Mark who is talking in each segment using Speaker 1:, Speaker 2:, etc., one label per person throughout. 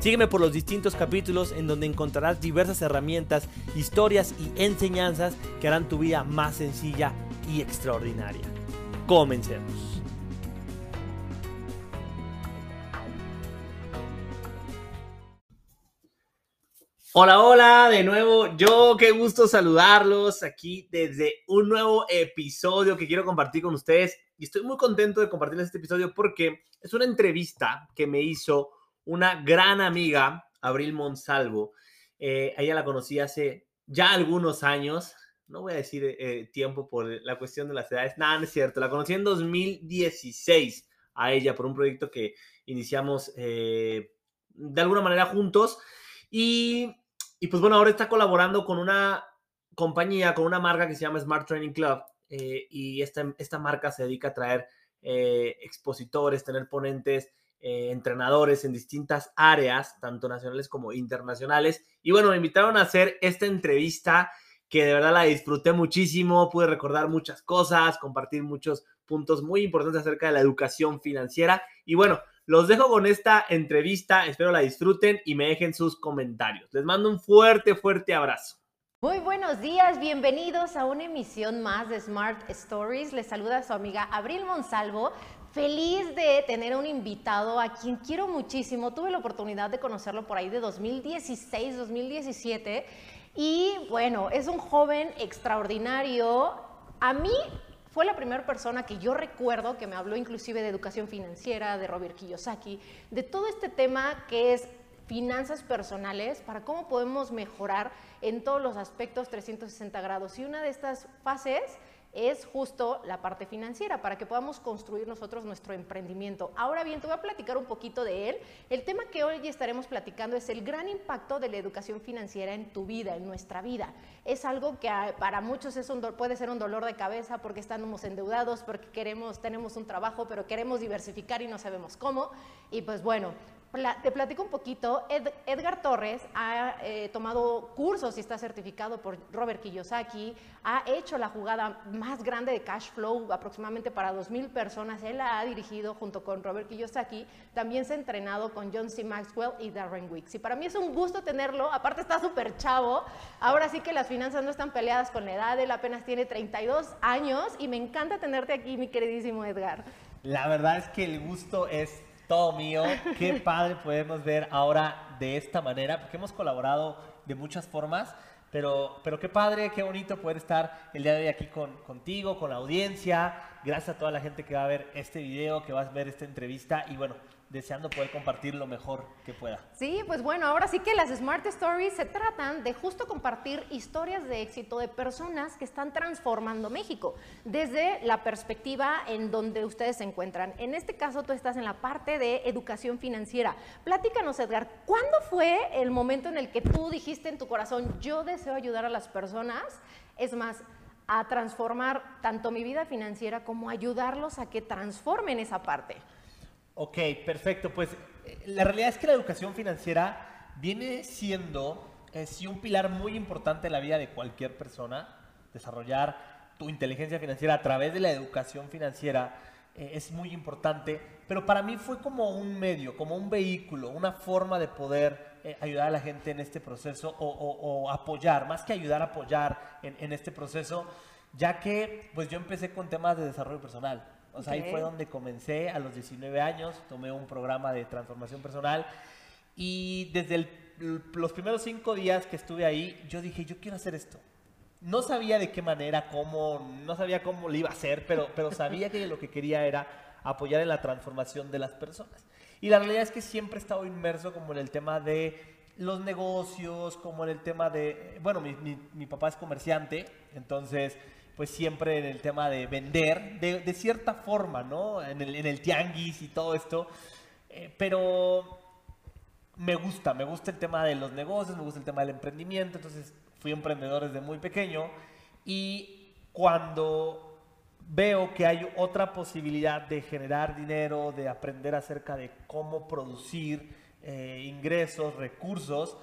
Speaker 1: Sígueme por los distintos capítulos en donde encontrarás diversas herramientas, historias y enseñanzas que harán tu vida más sencilla y extraordinaria. Comencemos. Hola, hola, de nuevo yo, qué gusto saludarlos aquí desde un nuevo episodio que quiero compartir con ustedes y estoy muy contento de compartir este episodio porque es una entrevista que me hizo una gran amiga, Abril Monsalvo. Eh, ella la conocí hace ya algunos años, no voy a decir eh, tiempo por la cuestión de las edades, nada, no es cierto, la conocí en 2016 a ella por un proyecto que iniciamos eh, de alguna manera juntos y, y, pues bueno, ahora está colaborando con una compañía, con una marca que se llama Smart Training Club y esta, esta marca se dedica a traer expositores, tener ponentes eh, entrenadores en distintas áreas, tanto nacionales como internacionales. Y bueno, me invitaron a hacer esta entrevista que de verdad la disfruté muchísimo, pude recordar muchas cosas, compartir muchos puntos muy importantes acerca de la educación financiera. Y bueno, los dejo con esta entrevista, espero la disfruten y me dejen sus comentarios. Les mando un fuerte, fuerte abrazo.
Speaker 2: Muy buenos días, bienvenidos a una emisión más de Smart Stories. Les saluda su amiga Abril Monsalvo. Feliz de tener a un invitado a quien quiero muchísimo. Tuve la oportunidad de conocerlo por ahí de 2016, 2017. Y bueno, es un joven extraordinario. A mí fue la primera persona que yo recuerdo que me habló inclusive de educación financiera, de Robert Kiyosaki, de todo este tema que es finanzas personales, para cómo podemos mejorar en todos los aspectos 360 grados. Y una de estas fases es justo la parte financiera, para que podamos construir nosotros nuestro emprendimiento. Ahora bien, te voy a platicar un poquito de él. El tema que hoy estaremos platicando es el gran impacto de la educación financiera en tu vida, en nuestra vida. Es algo que ah, para muchos es un, puede ser un dolor de cabeza porque estamos endeudados, porque queremos, tenemos un trabajo, pero queremos diversificar y no sabemos cómo. Y pues bueno, te platico un poquito. Edgar Torres ha eh, tomado cursos y está certificado por Robert Kiyosaki. Ha hecho la jugada más grande de cash flow, aproximadamente para 2.000 personas. Él la ha dirigido junto con Robert Kiyosaki. También se ha entrenado con John C. Maxwell y Darren Wicks. Y para mí es un gusto tenerlo. Aparte está súper chavo. Ahora sí que las finanzas no están peleadas con la edad. Él apenas tiene 32 años y me encanta tenerte aquí, mi queridísimo Edgar.
Speaker 1: La verdad es que el gusto es todo mío. Qué padre podemos ver ahora de esta manera, porque hemos colaborado de muchas formas, pero, pero qué padre, qué bonito poder estar el día de hoy aquí con, contigo, con la audiencia. Gracias a toda la gente que va a ver este video, que va a ver esta entrevista. Y bueno, deseando poder compartir lo mejor que pueda.
Speaker 2: Sí, pues bueno, ahora sí que las Smart Stories se tratan de justo compartir historias de éxito de personas que están transformando México desde la perspectiva en donde ustedes se encuentran. En este caso, tú estás en la parte de educación financiera. Platícanos, Edgar, ¿cuándo fue el momento en el que tú dijiste en tu corazón, yo deseo ayudar a las personas? Es más, a transformar tanto mi vida financiera como ayudarlos a que transformen esa parte.
Speaker 1: Ok, perfecto. Pues eh, la realidad es que la educación financiera viene siendo eh, un pilar muy importante en la vida de cualquier persona. Desarrollar tu inteligencia financiera a través de la educación financiera eh, es muy importante, pero para mí fue como un medio, como un vehículo, una forma de poder ayudar a la gente en este proceso o, apoyar, más que ayudar, apoyar en, en este proceso, ya que pues yo empecé con temas de desarrollo personal. O sea, ahí fue donde comencé a los 19 años, tomé un programa de transformación personal y desde los primeros cinco días que estuve ahí, yo dije, yo quiero hacer esto. No sabía de qué manera, cómo, no sabía cómo lo iba a hacer, pero, pero sabía que lo que quería era apoyar en la transformación de las personas. Y la realidad es que siempre he estado inmerso como en el tema de los negocios, como en el tema de, bueno, mi, mi, mi papá es comerciante, entonces pues siempre en el tema de vender, de, cierta forma, ¿no? En el, en el, tianguis y todo esto. Eh, pero me gusta, me gusta el tema de los negocios, me gusta el tema del emprendimiento, entonces fui emprendedor desde muy pequeño y cuando veo que hay otra posibilidad de generar dinero, de aprender acerca de cómo producir eh, ingresos, recursos,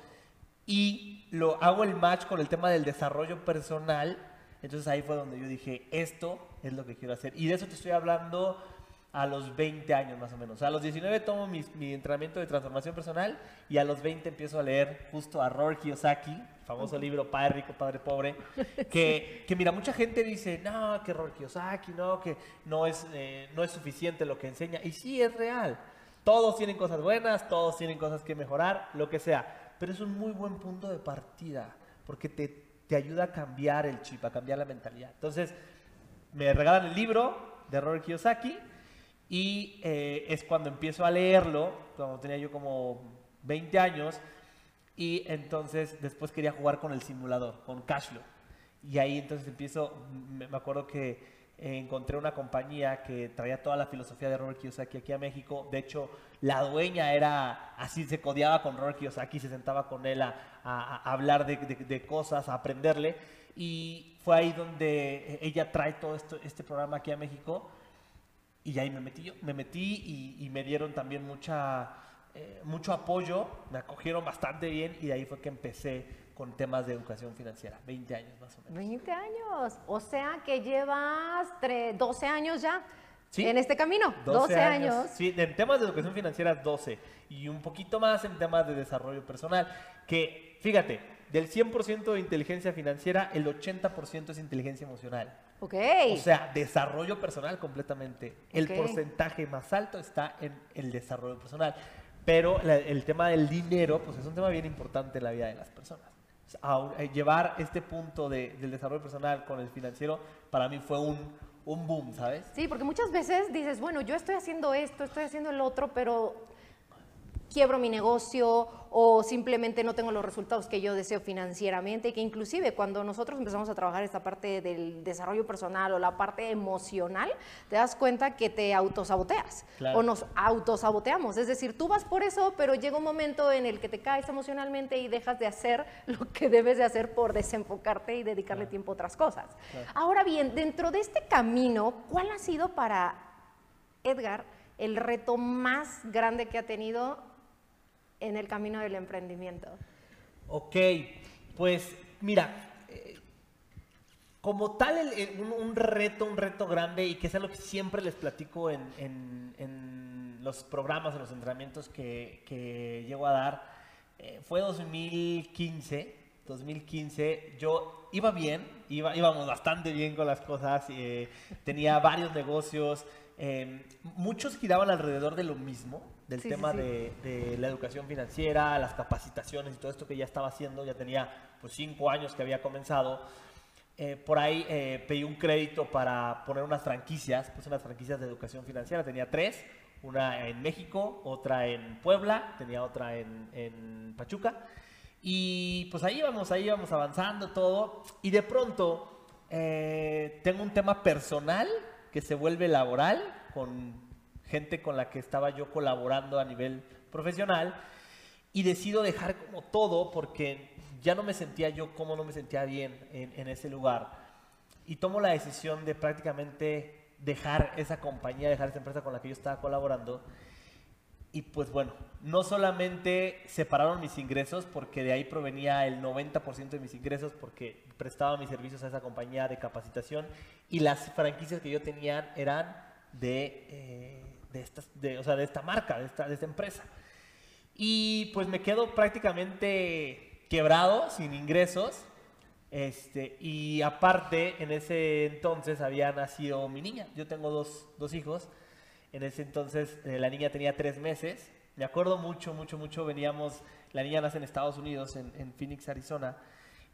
Speaker 1: y lo hago el match con el tema del desarrollo personal, entonces ahí fue donde yo dije, esto es lo que quiero hacer. Y de eso te estoy hablando a los 20 años más o menos. a los 19 tomo mi, mi, entrenamiento de transformación personal y a los 20 empiezo a leer justo a Rory Kiyosaki, famoso libro Padre Rico, Padre Pobre, que, que mira, mucha gente dice, no, que Rory Kiyosaki, no, que no es, eh, no es suficiente lo que enseña. Y sí, es real. Todos tienen cosas buenas, todos tienen cosas que mejorar, lo que sea. Pero es un muy buen punto de partida, porque te, te ayuda a cambiar el chip, a cambiar la mentalidad. Entonces, me regalan el libro de Rory Kiyosaki y eh, es cuando empiezo a leerlo, cuando tenía yo como 20 años, y entonces después quería jugar con el simulador, con Cashflow. Y ahí entonces empiezo, me acuerdo que encontré una compañía que traía toda la filosofía de Robert Kiyosaki aquí a México. De hecho, la dueña era así, se codeaba con Robert Kiyosaki, se sentaba con él a, hablar de, cosas, a aprenderle. Y fue ahí donde ella trae todo esto, este programa aquí a México. Y ahí me metí yo, me metí y, me dieron también mucha eh, mucho apoyo, me acogieron bastante bien y de ahí fue que empecé con temas de educación financiera, 20 años más o menos.
Speaker 2: 20 años, o sea que llevas 12 años ya. En este camino, 12, años.
Speaker 1: Sí, en temas de educación financiera 12 y un poquito más en temas de desarrollo personal, que fíjate, del 100% de inteligencia financiera, el 80% es inteligencia emocional.
Speaker 2: Ok.
Speaker 1: O sea, desarrollo personal completamente. El porcentaje más alto está en el desarrollo personal. Pero el tema del dinero, pues es un tema bien importante en la vida de las personas. Eh, llevar este punto del desarrollo personal con el financiero, para mí fue un, un boom, ¿sabes?
Speaker 2: Sí, porque muchas veces dices, bueno, yo estoy haciendo esto, estoy haciendo el otro, pero quiebro mi negocio o simplemente no tengo los resultados que yo deseo financieramente, que inclusive cuando nosotros empezamos a trabajar esta parte del desarrollo personal o la parte emocional, te das cuenta que te autosaboteas o nos autosaboteamos. Es decir, tú vas por eso, pero llega un momento en el que te caes emocionalmente y dejas de hacer lo que debes de hacer por desenfocarte y dedicarle tiempo a otras cosas. Ahora bien, dentro de este camino, ¿cuál ha sido para Edgar el reto más grande que ha tenido en el camino del emprendimiento?
Speaker 1: Ok, pues mira, eh, como tal un, reto, un reto grande y que es algo que siempre les platico en, los programas, en los entrenamientos que, llego a dar, eh, fue 2015. 2015 yo iba bien, iba, íbamos bastante bien con las cosas, eh, tenía varios negocios, muchos giraban alrededor de lo mismo, del tema De, la educación financiera, las capacitaciones y todo esto que ya estaba haciendo, ya tenía pues cinco años que había comenzado. Eh, por ahí eh, pedí un crédito para poner unas franquicias, pues unas franquicias de educación financiera, tenía tres, una en México, otra en Puebla, tenía otra en, en Pachuca. Y pues ahí vamos, ahí vamos avanzando todo. Y de pronto eh, tengo un tema personal que se vuelve laboral con gente con la que estaba yo colaborando a nivel profesional y decido dejar como todo porque ya no me sentía yo como no me sentía bien en, ese lugar. Y tomo la decisión de prácticamente dejar esa compañía, dejar esa empresa con la que yo estaba colaborando. Y pues bueno, no solamente separaron mis ingresos porque de ahí provenía el 90% de mis ingresos porque prestaba mis servicios a esa compañía de capacitación y las franquicias que yo tenía eran de eh, de, estas, esta marca, de esta, empresa. Y pues me quedo prácticamente quebrado, sin ingresos. Este, y aparte, en ese entonces había nacido mi niña. Yo tengo dos, dos hijos. En ese entonces eh, la niña tenía tres meses. Me acuerdo mucho, mucho, mucho. Veníamos, la niña nace en Estados Unidos, en, en Phoenix, Arizona.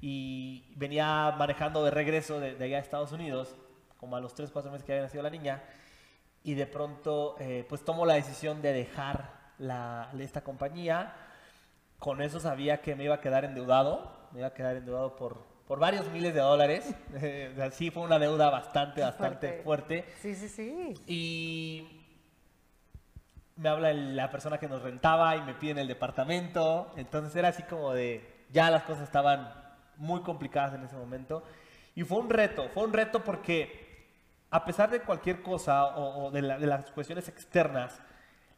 Speaker 1: Y venía manejando de regreso de, de allá a Estados Unidos, como a los tres, cuatro meses que había nacido la niña y de pronto eh, pues tomo la decisión de dejar la, esta compañía. Con eso sabía que me iba a quedar endeudado, me iba a quedar endeudado por, por varios miles de dólares. sí, fue una deuda bastante, bastante fuerte.
Speaker 2: Sí, sí, sí.
Speaker 1: Y me habla la persona que nos rentaba y me piden el departamento. Entonces era así como de, ya las cosas estaban muy complicadas en ese momento. Y fue un reto, fue un reto porque a pesar de cualquier cosa o, de, las cuestiones externas,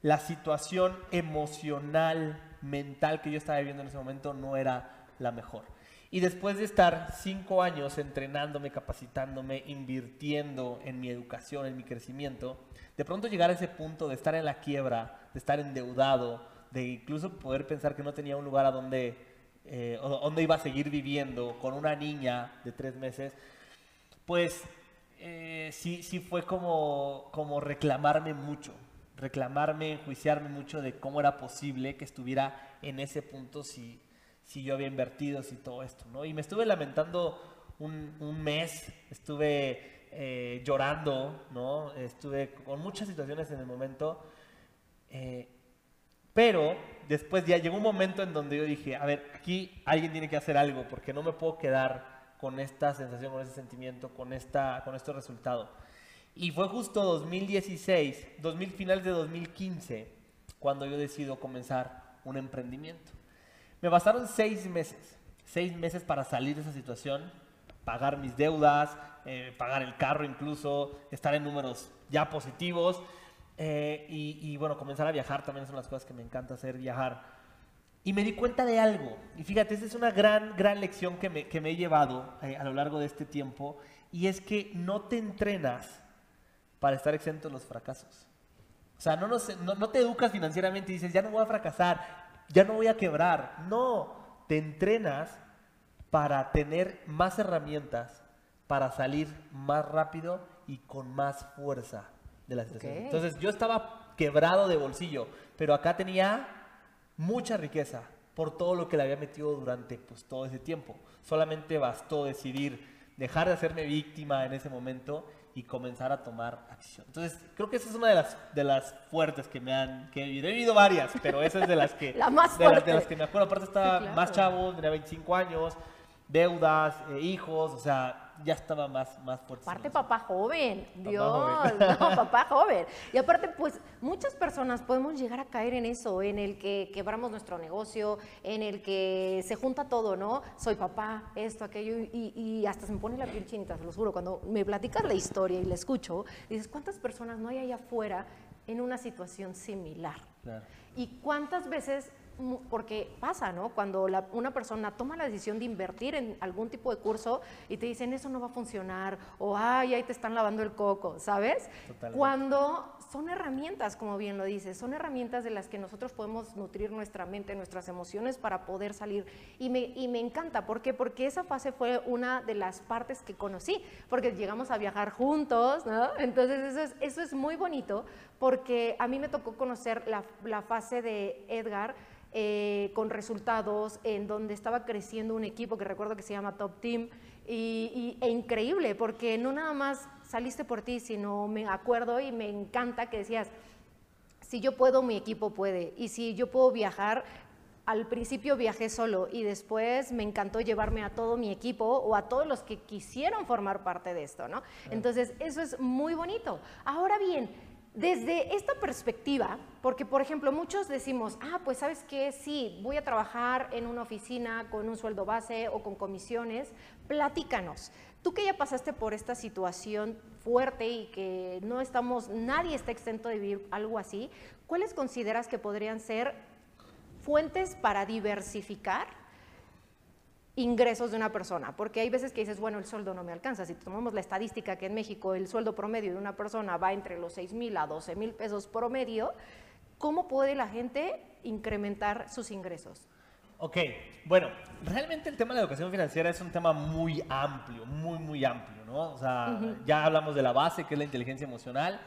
Speaker 1: la situación emocional, mental que yo estaba viviendo en ese momento no era la mejor. Y después de estar cinco años entrenándome, capacitándome, invirtiendo en mi educación, en mi crecimiento, de pronto llegar a ese punto de estar en la quiebra, de estar endeudado, de incluso poder pensar que no tenía un lugar a donde, eh, donde iba a seguir viviendo con una niña de tres meses, pues eh, sí, sí fue como, como reclamarme mucho, reclamarme, enjuiciarme mucho de cómo era posible que estuviera en ese punto si si yo había invertido, si todo esto, ¿no? Y me estuve lamentando un, mes, estuve eh, llorando, ¿no? Estuve con muchas situaciones en el momento, eh, pero después ya llegó un momento en donde yo dije, a ver, aquí alguien tiene que hacer algo, porque no me puedo quedar con esta sensación, con ese sentimiento, con, esta, con este resultado. Y fue justo 2016, 2000, finales de 2015, cuando yo decido comenzar un emprendimiento. Me bastaron seis meses, seis meses para salir de esa situación, pagar mis deudas, eh, pagar el carro incluso, estar en números ya positivos eh, y, bueno, comenzar a viajar también son las cosas que me encanta hacer, viajar. Y me di cuenta de algo, y fíjate, esa es una gran, gran lección que me, que me he llevado eh, a lo largo de este tiempo, y es que no te entrenas para estar exento de los fracasos. O sea, no, no, no te educas financieramente y dices, ya no voy a fracasar, ya no voy a quebrar. No, te entrenas para tener más herramientas, para salir más rápido y con más fuerza de la situación. Entonces yo estaba quebrado de bolsillo, pero acá tenía mucha riqueza por todo lo que le había metido durante pues, todo ese tiempo. Solamente bastó decidir dejar de hacerme víctima en ese momento y comenzar a tomar acción. Entonces, creo que esa es una de las, de las fuertes que me han, que he vivido varias, pero esa es de las que,
Speaker 2: La más
Speaker 1: de, las, de las que me acuerdo. Aparte estaba más chavo, tenía 25 años, deudas, eh, hijos, o sea, ya estaba más, más fuerte.
Speaker 2: Aparte, papá joven, Dios, no, papá joven. Y aparte, pues muchas personas podemos llegar a caer en eso, en el que quebramos nuestro negocio, en el que se junta todo, ¿no? Soy papá, esto, aquello, y, hasta se me pone la piel chinita, se lo juro. Cuando me platicas la historia y la escucho, dices, ¿cuántas personas no hay allá afuera en una situación similar? Claro. Y cuántas veces porque pasa, ¿no? Cuando una persona toma la decisión de invertir en algún tipo de curso y te dicen eso no va a funcionar o ay, ahí te están lavando el coco, ¿sabes? Cuando son herramientas, como bien lo dices, son herramientas de las que nosotros podemos nutrir nuestra mente, nuestras emociones para poder salir. Y me, y me encanta, ¿por qué? Porque esa fase fue una de las partes que conocí, porque llegamos a viajar juntos, ¿no? Entonces eso es, eso es muy bonito, porque a mí me tocó conocer la, la fase de Edgar eh, con resultados, en donde estaba creciendo un equipo que recuerdo que se llama Top Team, y, e increíble, porque no nada más saliste por ti, sino me acuerdo y me encanta que decías, si yo puedo, mi equipo puede, y si yo puedo viajar, al principio viajé solo y después me encantó llevarme a todo mi equipo o a todos los que quisieron formar parte de esto, ¿no? Entonces, eso es muy bonito. Ahora bien, desde esta perspectiva, porque por ejemplo muchos decimos, ah, pues sabes qué, sí, voy a trabajar en una oficina con un sueldo base o con comisiones, platícanos. Tú que ya pasaste por esta situación fuerte y que no estamos, nadie está exento de vivir algo así, ¿cuáles consideras que podrían ser fuentes para diversificar ingresos de una persona, porque hay veces que dices, bueno, el sueldo no me alcanza. Si tomamos la estadística que en México el sueldo promedio de una persona va entre los 6 mil a 12 mil pesos promedio, ¿cómo puede la gente incrementar sus ingresos?
Speaker 1: Ok, bueno, realmente el tema de la educación financiera es un tema muy amplio, muy, muy amplio, ¿no? O sea, ya hablamos de la base, que es la inteligencia emocional.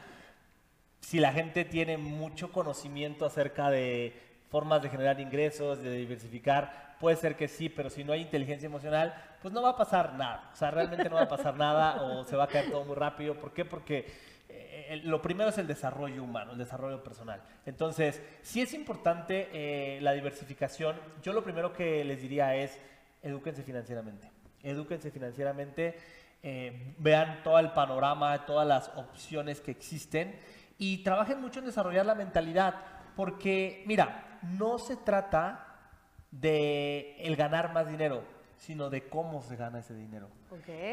Speaker 1: Si la gente tiene mucho conocimiento acerca de formas de generar ingresos, de diversificar, puede ser que sí, pero si no hay inteligencia emocional, pues no va a pasar nada. O sea, realmente no va a pasar nada o se va a caer todo muy rápido. ¿Por qué? Porque eh, lo primero es el desarrollo humano, el desarrollo personal. Entonces, si es importante eh, la diversificación. Yo lo primero que les diría es, edúquense financieramente. Edúquense financieramente, eh, vean todo el panorama, todas las opciones que existen y trabajen mucho en desarrollar la mentalidad, porque mira, no se trata de el ganar más dinero, sino de cómo se gana ese dinero.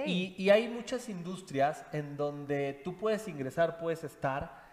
Speaker 1: Y, y, hay muchas industrias en donde tú puedes ingresar, puedes estar,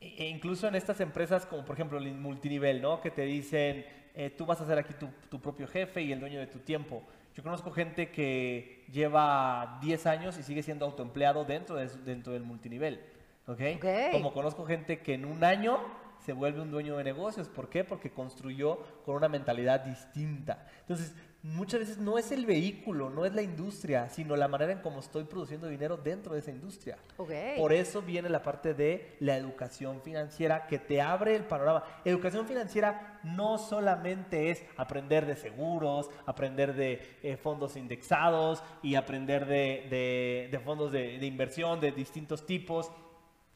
Speaker 1: e, e incluso en estas empresas como por ejemplo el multinivel, ¿no? Que te dicen, eh, tú vas a ser aquí tu, tu, propio jefe y el dueño de tu tiempo. Yo conozco gente que lleva 10 años y sigue siendo autoempleado dentro, de, dentro del multinivel. ¿okay? Como conozco gente que en un año se vuelve un dueño de negocios. ¿Por qué? Porque construyó con una mentalidad distinta. Entonces, muchas veces no es el vehículo, no es la industria, sino la manera en cómo estoy produciendo dinero dentro de esa industria. Por eso viene la parte de la educación financiera que te abre el panorama. Educación financiera no solamente es aprender de seguros, aprender de eh, fondos indexados y aprender de, fondos de inversión de distintos tipos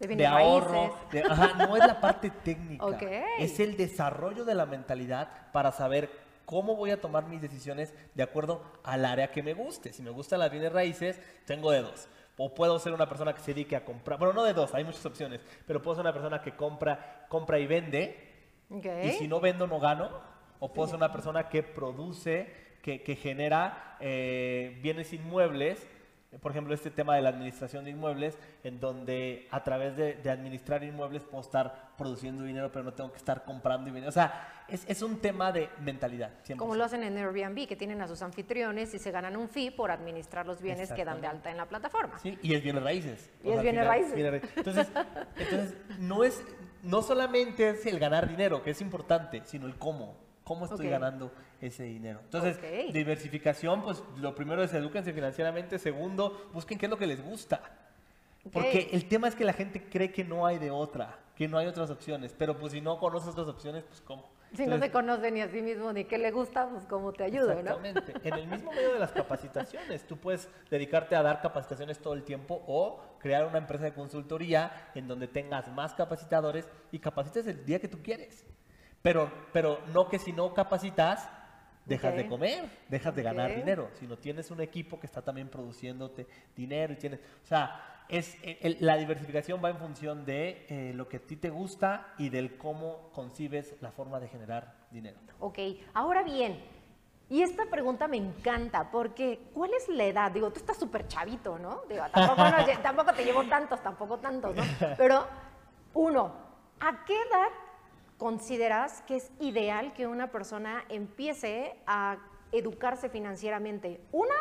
Speaker 1: de, ahorro. no es la parte técnica. Es el desarrollo de la mentalidad para saber cómo voy a tomar mis decisiones de acuerdo al área que me guste. Si me gustan las bienes raíces, tengo de dos. O puedo ser una persona que se dedique a comprar, bueno, no de dos, hay muchas opciones, pero puedo ser una persona que compra, compra y vende. Y si no vendo, no gano. O puedo ser una persona que produce, que, que genera eh, bienes inmuebles por ejemplo, este tema de la administración de inmuebles, en donde a través de, administrar inmuebles puedo estar produciendo dinero, pero no tengo que estar comprando dinero. O sea, es, es un tema de mentalidad.
Speaker 2: Como lo hacen en Airbnb, que tienen a sus anfitriones y se ganan un fee por administrar los bienes que dan de alta en la plataforma.
Speaker 1: Sí, y es bienes raíces.
Speaker 2: Y es bienes raíces.
Speaker 1: Entonces, entonces no, es, no solamente es el ganar dinero, que es importante, sino el cómo cómo estoy ganando ese dinero. Entonces, diversificación, pues lo primero es edúquense financieramente, segundo, busquen qué es lo que les gusta. Porque el tema es que la gente cree que no hay de otra, que no hay otras opciones, pero pues si no conoces otras opciones, pues cómo.
Speaker 2: Si no se conoce ni a sí mismo ni qué le gusta, pues cómo te ayuda,
Speaker 1: Exactamente. En el mismo medio de las capacitaciones, tú puedes dedicarte a dar capacitaciones todo el tiempo o crear una empresa de consultoría en donde tengas más capacitadores y capacites el día que tú quieres. Pero, pero no que si no capacitas, dejas de comer, dejas de ganar dinero, sino tienes un equipo que está también produciéndote dinero y tienes, o sea, es, la diversificación va en función de eh, lo que a ti te gusta y del cómo concibes la forma de generar dinero.
Speaker 2: Ok, ahora bien, y esta pregunta me encanta porque ¿cuál es la edad? Digo, tú estás súper chavito, ¿no? Digo, tampoco, tampoco te llevo tantos, tampoco tantos, ¿no? Pero uno, ¿a qué edad consideras que es ideal que una persona empiece a educarse financieramente? Una,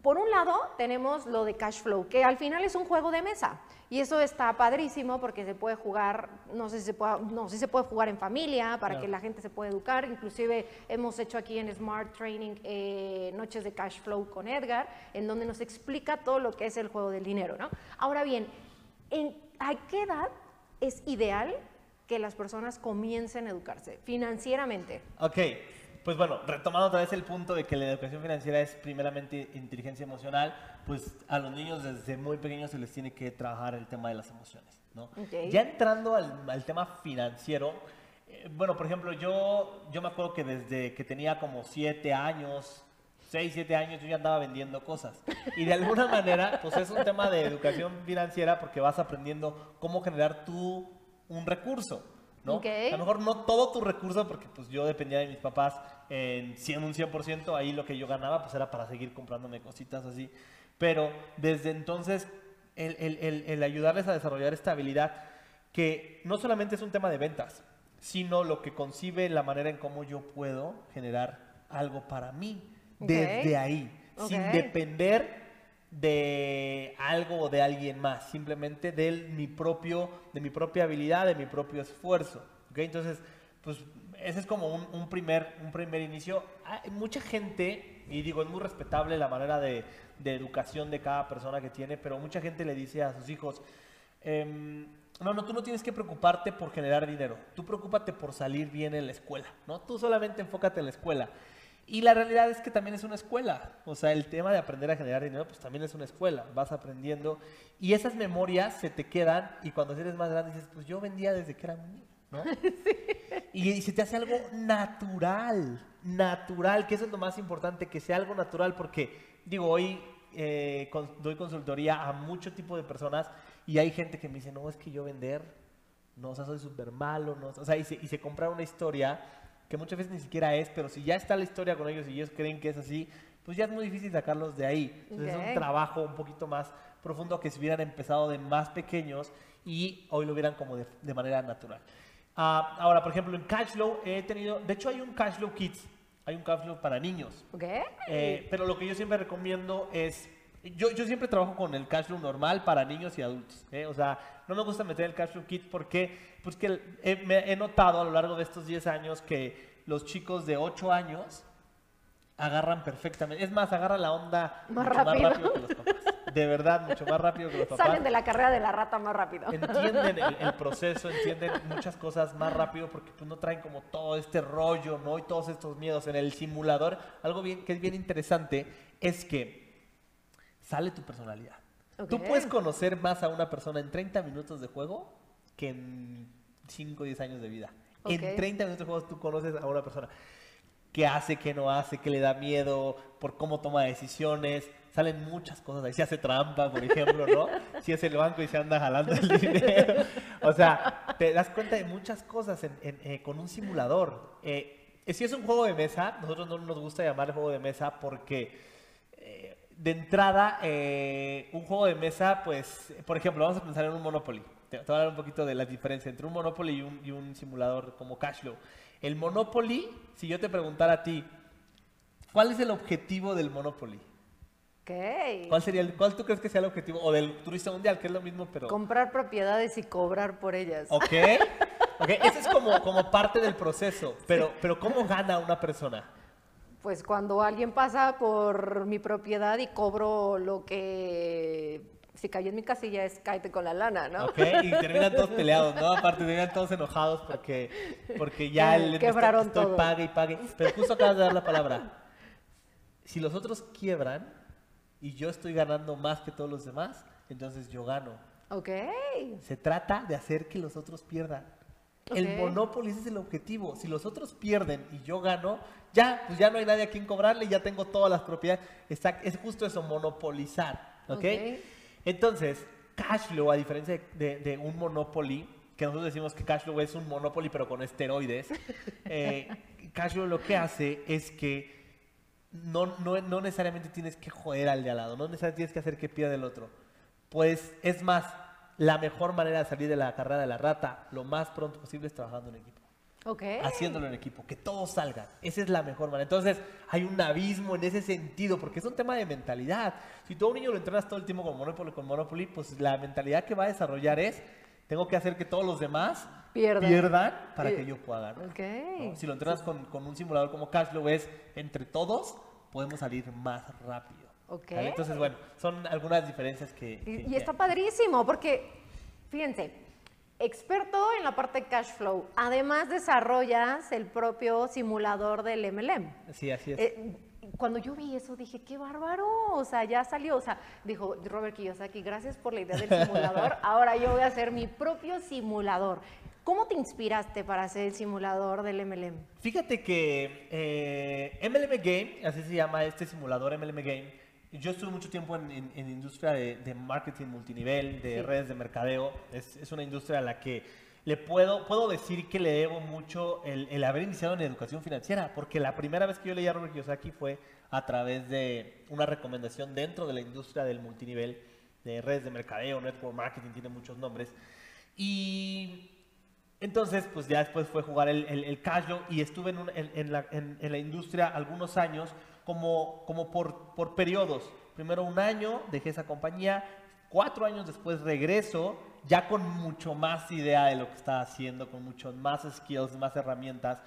Speaker 2: por un lado, tenemos lo de cash flow, que al final es un juego de mesa. Y eso está padrísimo porque se puede jugar, no sé si se puede, no, si se puede jugar en familia para que la gente se pueda educar. Inclusive hemos hecho aquí en Smart Training eh, noches de cash flow con Edgar, en donde nos explica todo lo que es el juego del dinero. ¿no? Ahora bien, ¿en, ¿a qué edad es ideal que las personas comiencen a educarse financieramente.
Speaker 1: Ok, pues bueno, retomando otra vez el punto de que la educación financiera es primeramente inteligencia emocional, pues a los niños desde muy pequeños se les tiene que trabajar el tema de las emociones, ¿no? Ya entrando al, tema financiero, eh, bueno, por ejemplo, yo, yo me acuerdo que desde que tenía como siete años, 6, 7 años yo ya andaba vendiendo cosas. Y de alguna manera, pues es un tema de educación financiera porque vas aprendiendo cómo generar tu un recurso, ¿no? A lo mejor no todo tu recurso, porque pues yo dependía de mis papás en 100, un 100%, ahí lo que yo ganaba pues era para seguir comprándome cositas así. Pero desde entonces, el, el, el, ayudarles a desarrollar esta habilidad, que no solamente es un tema de ventas, sino lo que concibe la manera en cómo yo puedo generar algo para mí desde ahí, sin depender de algo o de alguien más, simplemente de mi, propio, de mi propia habilidad, de mi propio esfuerzo. ¿okay? Entonces, pues ese es como un, primer, un primer inicio. Hay mucha gente, y digo, es muy respetable la manera de, de educación de cada persona que tiene, pero mucha gente le dice a sus hijos, em, no, no, tú no tienes que preocuparte por generar dinero, tú preocúpate por salir bien en la escuela, ¿no? Tú solamente enfócate en la escuela. Y la realidad es que también es una escuela. O sea, el tema de aprender a generar dinero, pues también es una escuela. Vas aprendiendo y esas memorias se te quedan y cuando eres más grande dices, pues yo vendía desde que era niño, ¿no? Y, se te hace algo natural, natural, que eso es lo más importante, que sea algo natural porque, digo, hoy eh, doy consultoría a mucho tipo de personas Y hay gente que me dice, no, es que yo vender, no, o sea, soy súper malo, no, o sea, y se, y se compra una historia que muchas veces ni siquiera es, pero si ya está la historia con ellos y ellos creen que es así, pues ya es muy difícil sacarlos de ahí. Entonces es un trabajo un poquito más profundo que si hubieran empezado de más pequeños y hoy lo hubieran como de, de manera natural. Ah, ahora, por ejemplo, en Cashflow he tenido, de hecho hay un Cashflow Kids, hay un Cashflow para niños.
Speaker 2: ¿Ok?
Speaker 1: Eh, pero lo que yo siempre recomiendo es, yo, yo siempre trabajo con el cash flow normal para niños y adultos. ¿eh? O sea, no me gusta meter el cash flow kit porque pues que he, me- he notado a lo largo de estos 10 años que los chicos de 8 años agarran perfectamente. Es más, agarran la onda
Speaker 2: Más
Speaker 1: mucho
Speaker 2: rápido.
Speaker 1: más rápido que los papás. De verdad, mucho más rápido que los papás
Speaker 2: Salen de la carrera de la rata más rápido.
Speaker 1: entienden el, el proceso, entienden muchas cosas más rápido porque pues, no traen como todo este rollo, ¿no? Y todos estos miedos. En el simulador, algo bien, que es bien interesante es que sale tu personalidad. Tú
Speaker 2: Ok.
Speaker 1: puedes conocer más a una persona en 30 minutos de juego que en 5 o 10 años de vida.
Speaker 2: Ok.
Speaker 1: En 30 minutos de juego tú conoces a una persona qué hace, qué no hace, qué le da miedo, por cómo toma decisiones. Salen muchas cosas ahí. Si hace trampa, por ejemplo, ¿no? Si es el banco y se anda jalando el dinero. O sea, te das cuenta de muchas cosas en- en- eh, con un simulador. Eh, si es un juego de mesa, nosotros no nos gusta llamar juego de mesa porque de entrada, eh, un juego de mesa, pues, por ejemplo, vamos a pensar en un Monopoly. Te, te voy a hablar un poquito de la diferencia entre un Monopoly y un, y un simulador como Cashflow. El Monopoly, si yo te preguntara a ti, ¿cuál es el objetivo del Monopoly?
Speaker 2: Ok.
Speaker 1: ¿Cuál sería el, cuál tú crees que sea el objetivo? O del turista mundial, que es lo mismo, pero...
Speaker 2: Comprar propiedades y cobrar por ellas.
Speaker 1: ¿Ok? Ok, ese es como, como parte del proceso, pero, pero ¿cómo gana una persona?
Speaker 2: Pues cuando alguien pasa por mi propiedad y cobro lo que si cayó en mi casilla es cáete con la lana, ¿no?
Speaker 1: ¿Ok? Y terminan todos peleados, ¿no? Aparte, terminan todos enojados porque, porque ya
Speaker 2: Que-
Speaker 1: el
Speaker 2: quebraron
Speaker 1: estoy
Speaker 2: todo.
Speaker 1: pague y pague. Pero justo acabas de dar la palabra. Si los otros quiebran y yo estoy ganando más que todos los demás, entonces yo gano.
Speaker 2: Ok.
Speaker 1: Se trata de hacer que los otros pierdan. El. Monopoly ese es el objetivo. Si los otros pierden y yo gano, ya, pues ya no hay nadie a quien cobrarle, ya tengo todas las propiedades. Está- es justo eso, monopolizar. ¿ok? Entonces, Cashflow, a diferencia de, de un Monopoly, que nosotros decimos que Cashflow es un Monopoly pero con esteroides, eh, Cashflow lo que hace es que no, no, no necesariamente tienes que joder al de al lado, no necesariamente tienes que hacer que pierda el otro. Pues es más, la mejor manera de salir de la carrera de la rata lo más pronto posible es trabajando en equipo
Speaker 2: Ok.
Speaker 1: haciéndolo en equipo, que todos salgan. Esa es la mejor manera. Entonces, hay un abismo en ese sentido, porque es un tema de mentalidad. Si tú a un niño lo entrenas todo el tiempo con Monopoly, con Monopoly, pues la mentalidad que va a desarrollar es, tengo que hacer que todos los demás
Speaker 2: Pierdan.
Speaker 1: para que yo pueda ganar.
Speaker 2: Ok.
Speaker 1: ¿no? Si lo entrenas con, con un simulador como Cashflow, es, entre todos, podemos salir más rápido.
Speaker 2: Ok.
Speaker 1: ¿vale? Entonces, bueno, son algunas diferencias que... que-
Speaker 2: Y, y está padrísimo porque, fíjense, experto en la parte de cash flow, además desarrollas el propio simulador del MLM.
Speaker 1: Sí, así es.
Speaker 2: Eh, cuando yo vi eso dije, qué bárbaro, o sea, ya salió, o sea, dijo Robert Kiyosaki, gracias por la idea del simulador, ahora yo voy a hacer mi propio simulador. ¿Cómo te inspiraste para hacer el simulador del MLM?
Speaker 1: Fíjate que eh, MLM Game, así se llama este simulador MLM Game, yo estuve mucho tiempo en, en, en industria de, de marketing multinivel, de
Speaker 2: Sí.
Speaker 1: redes de mercadeo. Es, es una industria a la que le puedo, puedo decir que le debo mucho el, el haber iniciado en educación financiera, porque la primera vez que yo leí a Robert Kiyosaki fue a través de una recomendación dentro de la industria del multinivel, de redes de mercadeo, network marketing, tiene muchos nombres. Y entonces, pues ya después fue jugar el, el, el y estuve en, un- en- en la, en la industria algunos años como, como por, por periodos. Primero un año, dejé esa compañía, cuatro años después regreso, ya con mucho más idea de lo que estaba haciendo, con muchos más skills, más herramientas.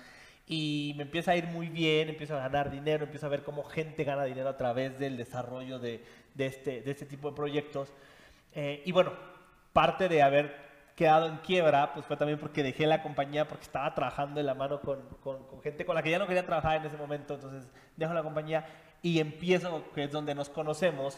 Speaker 1: Y me empieza a ir muy bien, empiezo a ganar dinero, empiezo a ver cómo gente gana dinero a través del desarrollo de, de este, de este tipo de proyectos. Eh, y bueno, parte de haber quedado en quiebra, pues fue también porque dejé la compañía porque estaba trabajando de la mano con, con- con gente con la que ya no quería trabajar en ese momento, entonces dejo la compañía y empiezo, que es donde nos conocemos.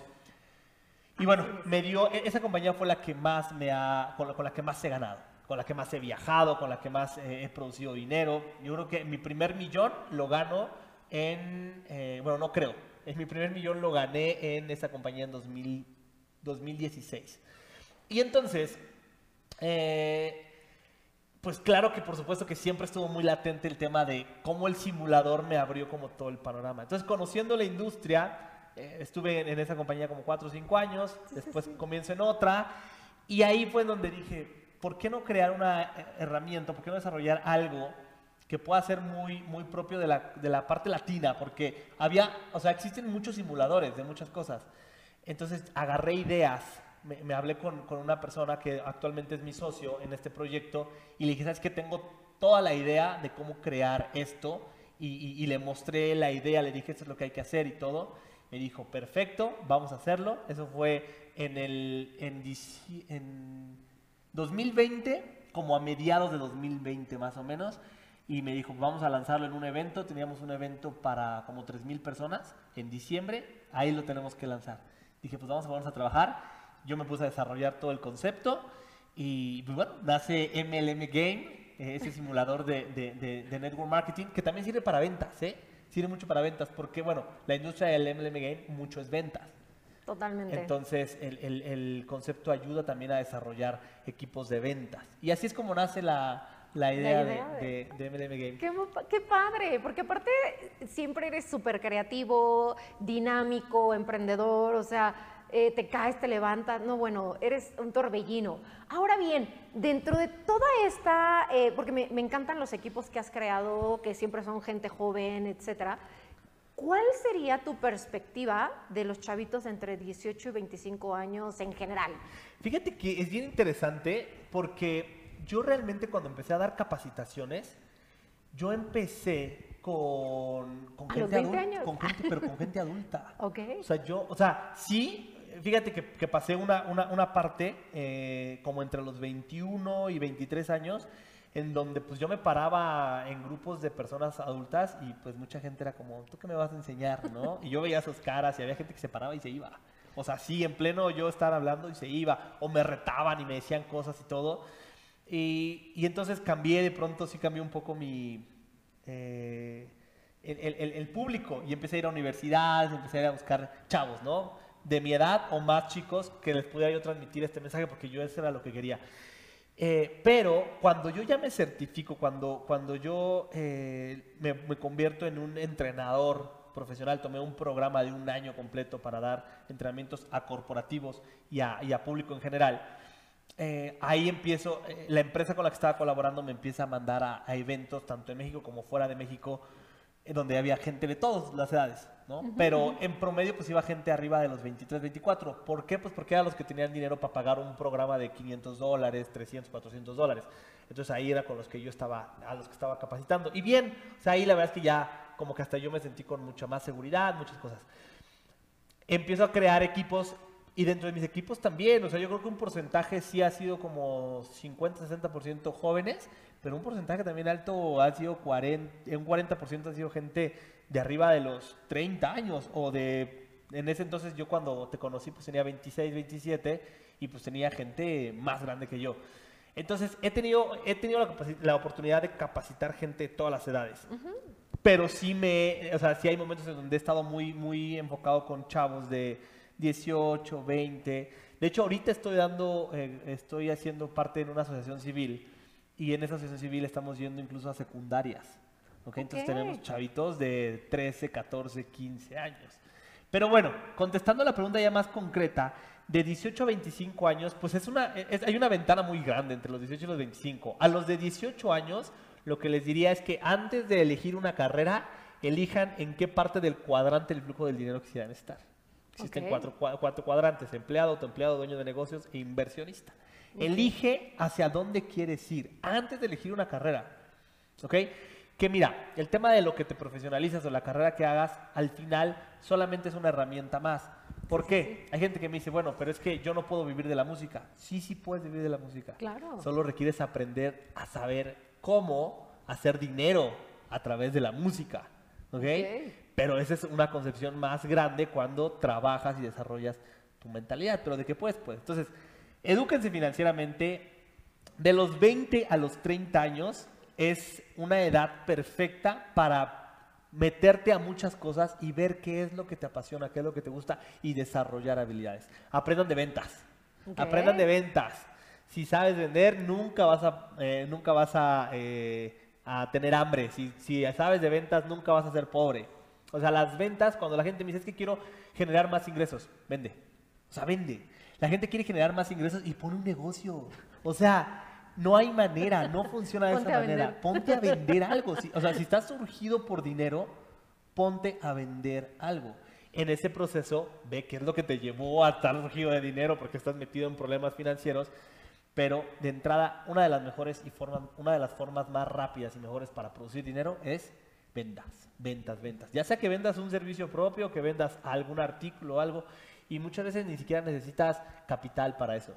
Speaker 1: Y bueno, me dio, e- esa compañía fue la que más me ha, con la, con la que más he ganado, con la que más he viajado, con la que más eh, he producido dinero. Yo creo que mi primer millón lo gano en, eh, bueno, no creo, es mi primer millón lo gané en esa compañía en 2000 2016. Y entonces, eh, pues claro que por supuesto que siempre estuvo muy latente el tema de cómo el simulador me abrió como todo el panorama. Entonces, conociendo la industria, eh, estuve en, esa compañía como cuatro o cinco años, después comienzo en otra, y ahí fue donde dije, ¿por qué no crear una eh, herramienta? ¿Por qué no desarrollar algo que pueda ser muy, muy propio de la, de la parte latina? Porque había, o sea, existen muchos simuladores de muchas cosas. Entonces agarré ideas me, hablé con, con, una persona que actualmente es mi socio en este proyecto y le dije, ¿sabes qué? Tengo toda la idea de cómo crear esto y, y, le mostré la idea, le dije, esto es lo que hay que hacer y todo. Me dijo, perfecto, vamos a hacerlo. Eso fue en el en, en 2020, como a mediados de 2020 más o menos. Y me dijo, vamos a lanzarlo en un evento. Teníamos un evento para como 3.000 personas en diciembre. Ahí lo tenemos que lanzar. Dije, pues vamos a ponernos a trabajar yo me puse a desarrollar todo el concepto y pues bueno, nace MLM Game, eh, ese simulador de, de, network marketing que también sirve para ventas, ¿eh? Sirve mucho para ventas porque, bueno, la industria del MLM Game mucho es ventas.
Speaker 2: Totalmente.
Speaker 1: Entonces, el, el, el, concepto ayuda también a desarrollar equipos de ventas. Y así es como nace la, la idea, de, de, MLM Game.
Speaker 2: Qué, qué, padre, porque aparte siempre eres súper creativo, dinámico, emprendedor, o sea, eh, te caes, te levantas, no, bueno, eres un torbellino. Ahora bien, dentro de toda esta, eh, porque me, encantan los equipos que has creado, que siempre son gente joven, etcétera, ¿cuál sería tu perspectiva de los chavitos entre 18 y 25 años en general?
Speaker 1: Fíjate que es bien interesante porque yo realmente cuando empecé a dar capacitaciones, yo empecé con, con gente adulta, con gente, pero con gente adulta.
Speaker 2: ok.
Speaker 1: O sea, yo, o sea, sí, fíjate que, pasé una, una, parte eh, como entre los 21 y 23 años en donde pues yo me paraba en grupos de personas adultas y pues mucha gente era como, ¿tú qué me vas a enseñar? ¿no? Y yo veía sus caras y había gente que se paraba y se iba. O sea, sí, en pleno yo estaba hablando y se iba, o me retaban y me decían cosas y todo. Y, y entonces cambié, de pronto sí cambió un poco mi... Eh, el, el, el, público y empecé a ir a universidades, empecé a buscar chavos, ¿no? De mi edad o más chicos que les pudiera yo transmitir este mensaje porque yo eso era lo que quería. Eh, pero cuando yo ya me certifico, cuando, cuando yo eh, me, convierto en un entrenador profesional, tomé un programa de un año completo para dar entrenamientos a corporativos y a, y a público en general, eh, ahí empiezo, la empresa con la que estaba colaborando me empieza a mandar a, a eventos, tanto en México como fuera de México, donde había gente de todas las edades. Pero en promedio pues iba gente arriba de los 23, 24. ¿Por qué? Pues porque eran los que tenían dinero para pagar un programa de 500 dólares, 300, 400 dólares. Entonces ahí era con los que yo estaba, a los que estaba capacitando. Y bien, o sea, ahí la verdad es que ya como que hasta yo me sentí con mucha más seguridad, muchas cosas. Empiezo a crear equipos y dentro de mis equipos también, o sea, yo creo que un porcentaje sí ha sido como 50, 60% jóvenes, pero un porcentaje también alto ha sido 40, un 40% ha sido gente de arriba de los 30 años o de, en ese entonces yo cuando te conocí pues tenía 26, 27 y pues tenía gente más grande que yo. Entonces he tenido, he tenido la, la oportunidad de capacitar gente de todas las edades. Pero sí me, o sea, sí hay momentos en donde he estado muy, muy enfocado con chavos de 18, 20. De hecho, ahorita estoy dando, eh, estoy haciendo parte en una asociación civil y en esa asociación civil estamos yendo incluso a secundarias. ¿okay? Entonces tenemos chavitos de 13, 14, 15 años. Pero bueno, contestando la pregunta ya más concreta, de 18 a 25 años, pues es una, hay una ventana muy grande entre los 18 y los 25. A los de 18 años, lo que les diría es que antes de elegir una carrera, elijan en qué parte del cuadrante del flujo del dinero quisieran estar. Existen cuatro, cuatro, cuadrantes, empleado, autoempleado, dueño de negocios e inversionista. Elige hacia dónde quieres ir antes de elegir una carrera. ¿Ok? que mira, el tema de lo que te profesionalizas o la carrera que hagas, al final solamente es una herramienta más. ¿Por qué? Hay gente que me dice, bueno, pero es que yo no puedo vivir de la música. Sí, sí puedes vivir de la música.
Speaker 2: Claro.
Speaker 1: Solo requieres aprender a saber cómo hacer dinero a través de la música. ¿Ok? Pero esa es una concepción más grande cuando trabajas y desarrollas tu mentalidad. Pero de qué puedes, pues. Entonces, edúquense financieramente. De los 20 a los 30 años, es una edad perfecta para meterte a muchas cosas y ver qué es lo que te apasiona, qué es lo que te gusta y desarrollar habilidades. Aprendan de ventas. Aprendan de ventas. Si sabes vender, nunca vas a, eh, nunca vas a, eh, a tener hambre. Si, si sabes de ventas, nunca vas a ser pobre. O sea, las ventas, cuando la gente me dice es que quiero generar más ingresos, vende. O sea, vende. La gente quiere generar más ingresos y pone un negocio. O sea, no hay manera, no funciona de esa manera. Ponte a vender algo. o sea, si estás surgido por dinero, ponte a vender algo. En ese proceso, ve qué es lo que te llevó a estar surgido de dinero porque estás metido en problemas financieros. Pero de entrada, una de las mejores y formas, una de las formas más rápidas y mejores para producir dinero es ventas, ventas, ventas. Ya sea que vendas un servicio propio, que vendas algún artículo o algo, y muchas veces ni siquiera necesitas capital para eso.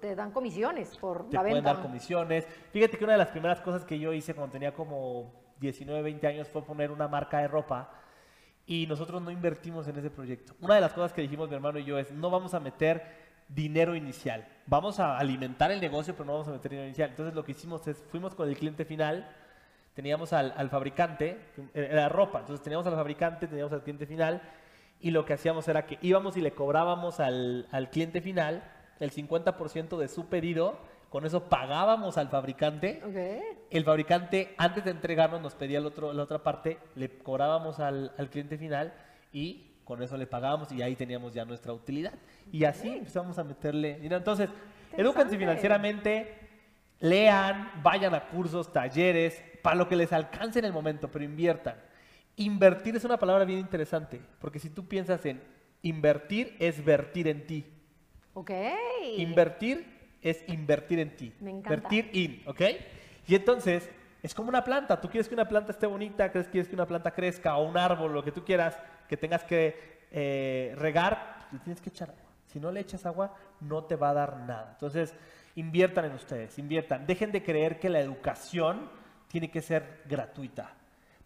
Speaker 2: te dan comisiones por la
Speaker 1: venta. Te pueden dar comisiones. Fíjate que una de las primeras cosas que yo hice cuando tenía como 19, 20 años fue poner una marca de ropa y nosotros no invertimos en ese proyecto. Una de las cosas que dijimos mi hermano y yo es, no vamos a meter dinero inicial. Vamos a alimentar el negocio, pero no vamos a meter dinero inicial. Entonces lo que hicimos es, fuimos con el cliente final, teníamos al, al fabricante, era ropa, entonces teníamos al fabricante, teníamos al cliente final, y lo que hacíamos era que íbamos y le cobrábamos al, al cliente final el 50% de su pedido, con eso pagábamos al fabricante. El fabricante, antes de entregarnos, nos pedía el otro, la otra parte, le cobrábamos al, al cliente final y con eso le pagábamos y ahí teníamos ya nuestra utilidad. Y así empezamos a meterle Entonces, edúquense financieramente, lean, vayan a cursos, talleres, para lo que les alcance en el momento, pero inviertan. Invertir es una palabra bien interesante, porque si tú piensas en invertir, es vertir en ti.
Speaker 2: Ok.
Speaker 1: Invertir es invertir en ti.
Speaker 2: Me encanta.
Speaker 1: Vertir in, ¿ok? Y entonces, es como una planta. Tú quieres que una planta esté bonita, quieres que una planta crezca, o un árbol, lo que tú quieras, que tengas que eh, regar, le tienes que echar agua. Si no le echas agua, no te va a dar nada. Entonces, inviertan en ustedes, inviertan. Dejen de creer que la educación tiene que ser gratuita.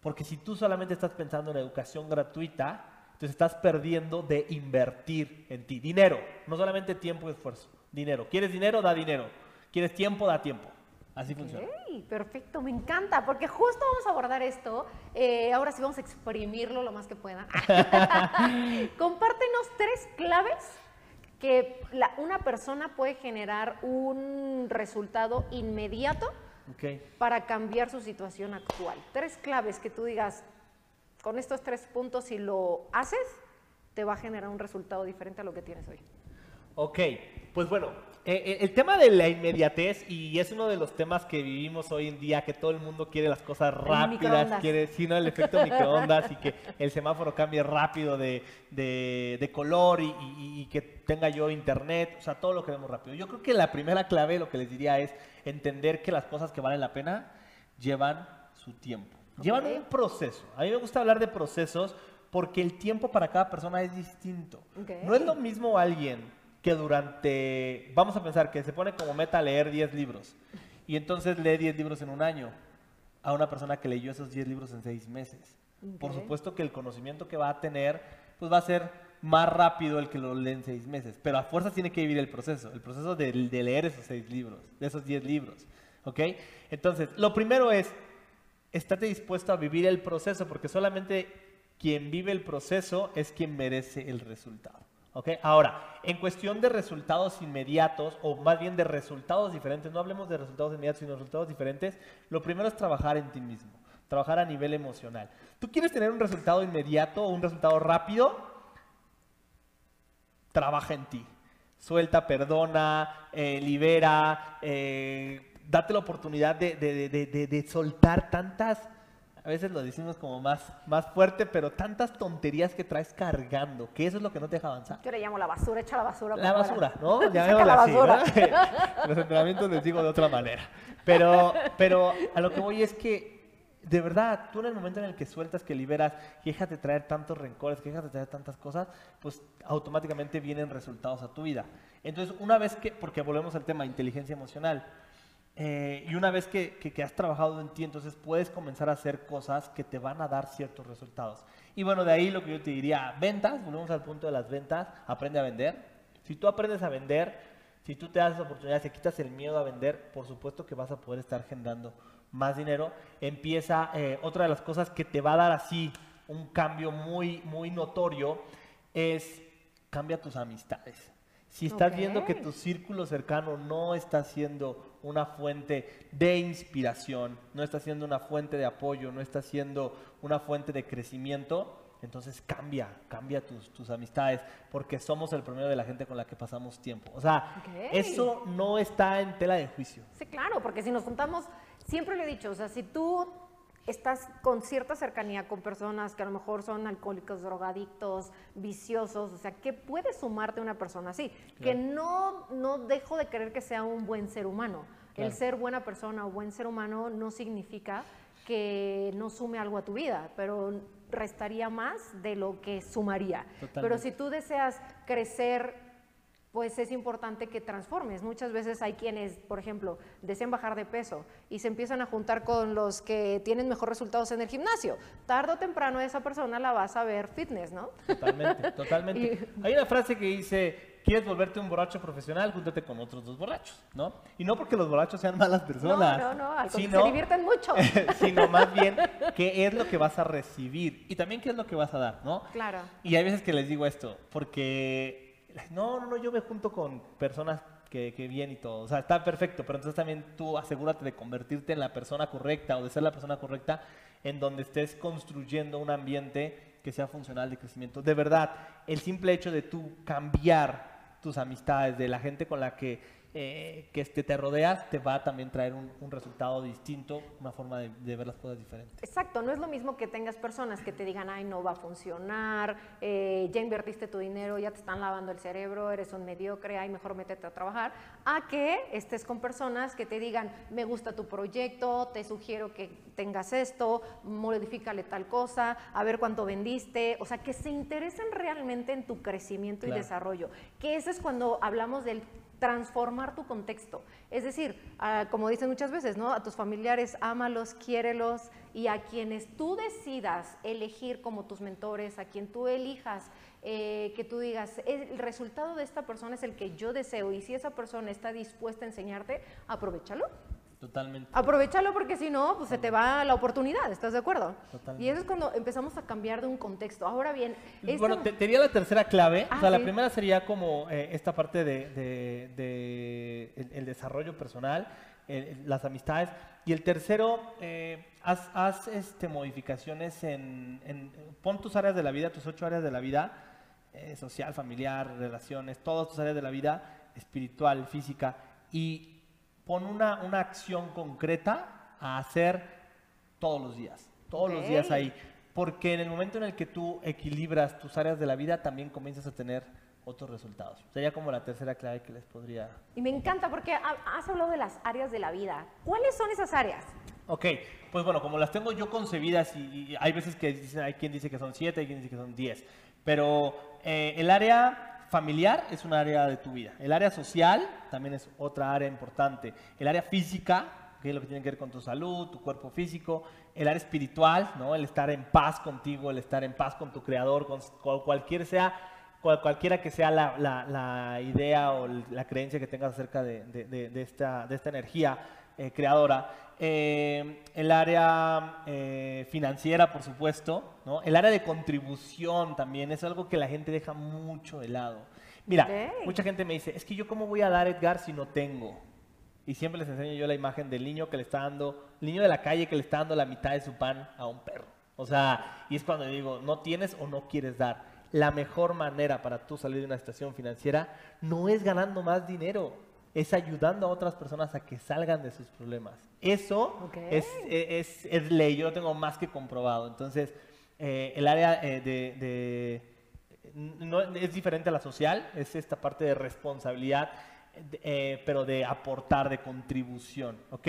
Speaker 1: Porque si tú solamente estás pensando en educación gratuita, entonces estás perdiendo de invertir en ti. Dinero, no solamente tiempo y esfuerzo, dinero. ¿Quieres dinero? Da dinero. ¿Quieres tiempo? Da tiempo. Así funciona.
Speaker 2: Perfecto, me encanta, porque justo vamos a abordar esto. Eh, ahora sí vamos a exprimirlo lo más que pueda. Compártenos tres claves que una persona puede generar un resultado inmediato para cambiar su situación actual. Tres claves que tú digas, con estos tres puntos, si lo haces, te va a generar un resultado diferente a lo que tienes hoy.
Speaker 1: Ok, pues bueno, eh, eh, el tema de la inmediatez, y es uno de los temas que vivimos hoy en día, que todo el mundo quiere las cosas rápidas, quiere, sino el efecto microondas y que el semáforo cambie rápido de, de, color y, y, que tenga yo internet, o sea, todo lo queremos rápido. Yo creo que la primera clave, lo que les diría es entender que las cosas que valen la pena llevan su tiempo, llevan un proceso. A mí me gusta hablar de procesos porque el tiempo para cada persona es distinto. No es lo mismo alguien que durante, vamos a pensar que se pone como meta leer 10 libros y entonces lee 10 libros en un año a una persona que leyó esos 10 libros en 6 meses. Por supuesto que el conocimiento que va a tener pues va a ser más rápido el que lo lee en 6 meses, pero a fuerza tiene que vivir el proceso, el proceso de, de leer esos 6 libros, de esos 10 libros. ¿Ok? Entonces, lo primero es, estate dispuesto a vivir el proceso, porque solamente quien vive el proceso es quien merece el resultado. Ahora, en cuestión de resultados inmediatos, o más bien de resultados diferentes, no hablemos de resultados inmediatos, sino de resultados diferentes, lo primero es trabajar en ti mismo, trabajar a nivel emocional. ¿Tú quieres tener un resultado inmediato o un resultado rápido? Trabaja en ti. Suelta, perdona, eh, libera, eh, date la oportunidad de soltar tantas a veces lo decimos como más, más fuerte, pero tantas tonterías que traes cargando, que eso es lo que no te deja avanzar.
Speaker 2: Yo le llamo la basura, echa la basura.
Speaker 1: La basura, ¿no? Ya la basura. Los entrenamientos les digo de otra manera. Pero, pero a lo que voy es que, de verdad, tú en el momento en el que sueltas, que liberas, que dejas de traer tantos rencores, que dejas de traer tantas cosas, pues automáticamente vienen resultados a tu vida. Entonces, una vez que, porque volvemos al tema de inteligencia emocional, eh, y una vez que, has trabajado en ti, entonces puedes comenzar a hacer cosas que te van a dar ciertos resultados. Y bueno, de ahí lo que yo te diría, ventas, volvemos al punto de las ventas, aprende a vender. Si tú aprendes a vender, si tú te das oportunidades, te quitas el miedo a vender, por supuesto que vas a poder estar generando más dinero. Empieza, eh, otra de las cosas que te va a dar así un cambio muy, muy notorio es cambia tus amistades. Si estás viendo que tu círculo cercano no está siendo una fuente de inspiración, no está siendo una fuente de apoyo, no está siendo una fuente de crecimiento, entonces cambia, cambia tus, amistades, porque somos el promedio de la gente con la que pasamos tiempo. O sea, eso no está en tela de juicio.
Speaker 2: Sí, claro, porque si nos juntamos, siempre lo he dicho, o sea, si tú estás con cierta cercanía con personas que a lo mejor son alcohólicos, drogadictos, viciosos, o sea, ¿qué puede sumarte una persona así? Que no, no dejo de creer que sea un buen ser humano. El ser buena persona o buen ser humano no significa que no sume algo a tu vida, pero restaría más de lo que sumaría. Pero si tú deseas crecer pues es importante que transformes. Muchas veces hay quienes, por ejemplo, desean bajar de peso y se empiezan a juntar con los que tienen mejor resultados en el gimnasio. Tardo o temprano esa persona la vas a ver fitness, ¿no?
Speaker 1: Totalmente, totalmente. Hay una frase que dice, ¿quieres volverte un borracho profesional? Júntate con otros dos borrachos, ¿no? Y no porque los borrachos sean malas personas.
Speaker 2: No, no, no, se divierten mucho.
Speaker 1: sino más bien qué es lo que vas a recibir y también qué es lo que vas a dar, ¿no?
Speaker 2: Claro.
Speaker 1: Y hay veces que les digo esto, porque no, no, no, yo me junto con personas que, que, bien y todo. O sea, está perfecto, pero entonces también tú asegúrate de convertirte en la persona correcta o de ser la persona correcta en donde estés construyendo un ambiente que sea funcional de crecimiento. De verdad, el simple hecho de tú cambiar tus amistades, de la gente con la que eh, que este, te rodeas te va a también traer un, resultado distinto, una forma de, ver las cosas diferentes.
Speaker 2: Exacto, no es lo mismo que tengas personas que te digan, ay, no va a funcionar, eh, ya invertiste tu dinero, ya te están lavando el cerebro, eres un mediocre, ay, mejor métete a trabajar, a que estés con personas que te digan, me gusta tu proyecto, te sugiero que tengas esto, modifícale tal cosa, a ver cuánto vendiste, o sea, que se interesen realmente en tu crecimiento y desarrollo, que ese es cuando hablamos del transformar tu contexto. Es decir, como dicen muchas veces, ¿no? A tus familiares, ámalos, quiérelos y a quienes tú decidas elegir como tus mentores, a quien tú elijas, eh, que tú digas, el resultado de esta persona es el que yo deseo y si esa persona está dispuesta a enseñarte, aprovechalo.
Speaker 1: Totalmente.
Speaker 2: Aprovechalo porque si no, pues se te va la oportunidad, ¿estás de acuerdo? Totalmente. Y eso es cuando empezamos a cambiar de un contexto. Ahora bien...
Speaker 1: Bueno, te, diría la tercera clave. o sea, ah, la primera sería como eh, esta parte de, el, desarrollo personal, las amistades. Y el tercero, eh, haz, este, modificaciones en, Pon tus áreas de la vida, tus ocho áreas de la vida, eh, social, familiar, relaciones, todas tus áreas de la vida, espiritual, física, y pon una, una acción concreta a hacer todos los días, todos los días ahí. Porque en el momento en el que tú equilibras tus áreas de la vida, también comienzas a tener otros resultados. Sería como la tercera clave que les podría...
Speaker 2: Y me encanta porque has hablado de las áreas de la vida. ¿Cuáles son esas áreas?
Speaker 1: Ok, pues bueno, como las tengo yo concebidas y, hay veces que dicen, hay quien dice que son siete, hay quien dice que son diez, pero eh, el área familiar es un área de tu vida. El área social también es otra área importante. El área física, que es lo que tiene que ver con tu salud, tu cuerpo físico. El área espiritual, ¿no? El estar en paz contigo, el estar en paz con tu creador, con, cualquier sea, cualquiera que sea la, idea o la creencia que tengas acerca de, esta, de esta energía eh, creadora. Eh, el área eh, financiera, por supuesto, ¿no? El área de contribución también es algo que la gente deja mucho de lado. Mira, mucha gente me dice, es que yo cómo voy a dar Edgar si no tengo. Y siempre les enseño yo la imagen del niño que le está dando, el niño de la calle que le está dando la mitad de su pan a un perro. O sea, y es cuando digo, no tienes o no quieres dar. La mejor manera para tú salir de una situación financiera no es ganando más dinero, es ayudando a otras personas a que salgan de sus problemas. Eso es, es, es, ley, yo lo tengo más que comprobado. Entonces, eh, el área eh, de, no, es diferente a la social, es esta parte de responsabilidad, eh, pero de aportar, de contribución, ¿ok?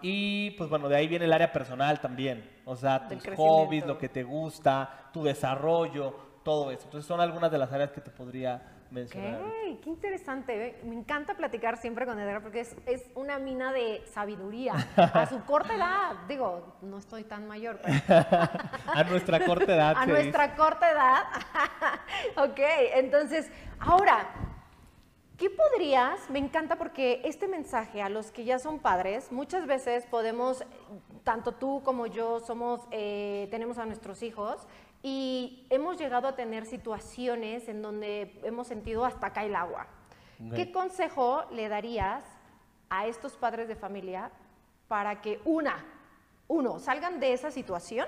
Speaker 1: y pues bueno, de ahí viene el área personal también, o sea, tus hobbies, lo que te gusta, tu desarrollo, todo eso. Entonces son algunas de las áreas que te podría mencionar.
Speaker 2: qué interesante. Me encanta platicar siempre con Edgar porque es, es, una mina de sabiduría. A su corta edad, digo, no estoy tan mayor.
Speaker 1: a nuestra corta edad.
Speaker 2: A nuestra corta edad. ok, entonces, ahora, ¿Qué podrías? Me encanta porque este mensaje a los que ya son padres, muchas veces podemos, tanto tú como yo somos, eh, tenemos a nuestros hijos y hemos llegado a tener situaciones en donde hemos sentido hasta acá el agua. ¿Qué consejo le darías a estos padres de familia para que una, uno, salgan de esa situación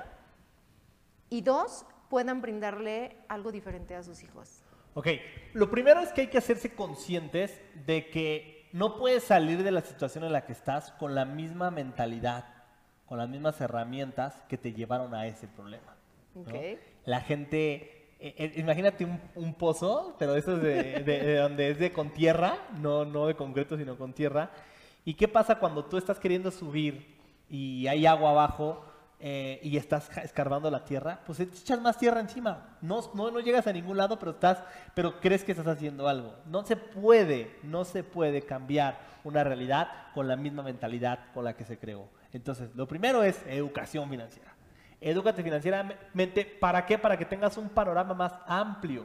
Speaker 2: y dos, puedan brindarle algo diferente a sus hijos?
Speaker 1: Ok, lo primero es que hay que hacerse conscientes de que no puedes salir de la situación en la que estás con la misma mentalidad, con las mismas herramientas que te llevaron a ese problema. La gente, eh, eh, imagínate un, pozo, pero eso es de, donde es de con tierra, no, no de concreto, sino con tierra. ¿Y qué pasa cuando tú estás queriendo subir y hay agua abajo? Eh, y estás escarbando la tierra, pues echas más tierra encima. No, no, no llegas a ningún lado, pero, estás, pero crees que estás haciendo algo. No se puede, no se puede cambiar una realidad con la misma mentalidad con la que se creó. Entonces, lo primero es educación financiera. Edúcate financieramente. ¿Para qué? Para que tengas un panorama más amplio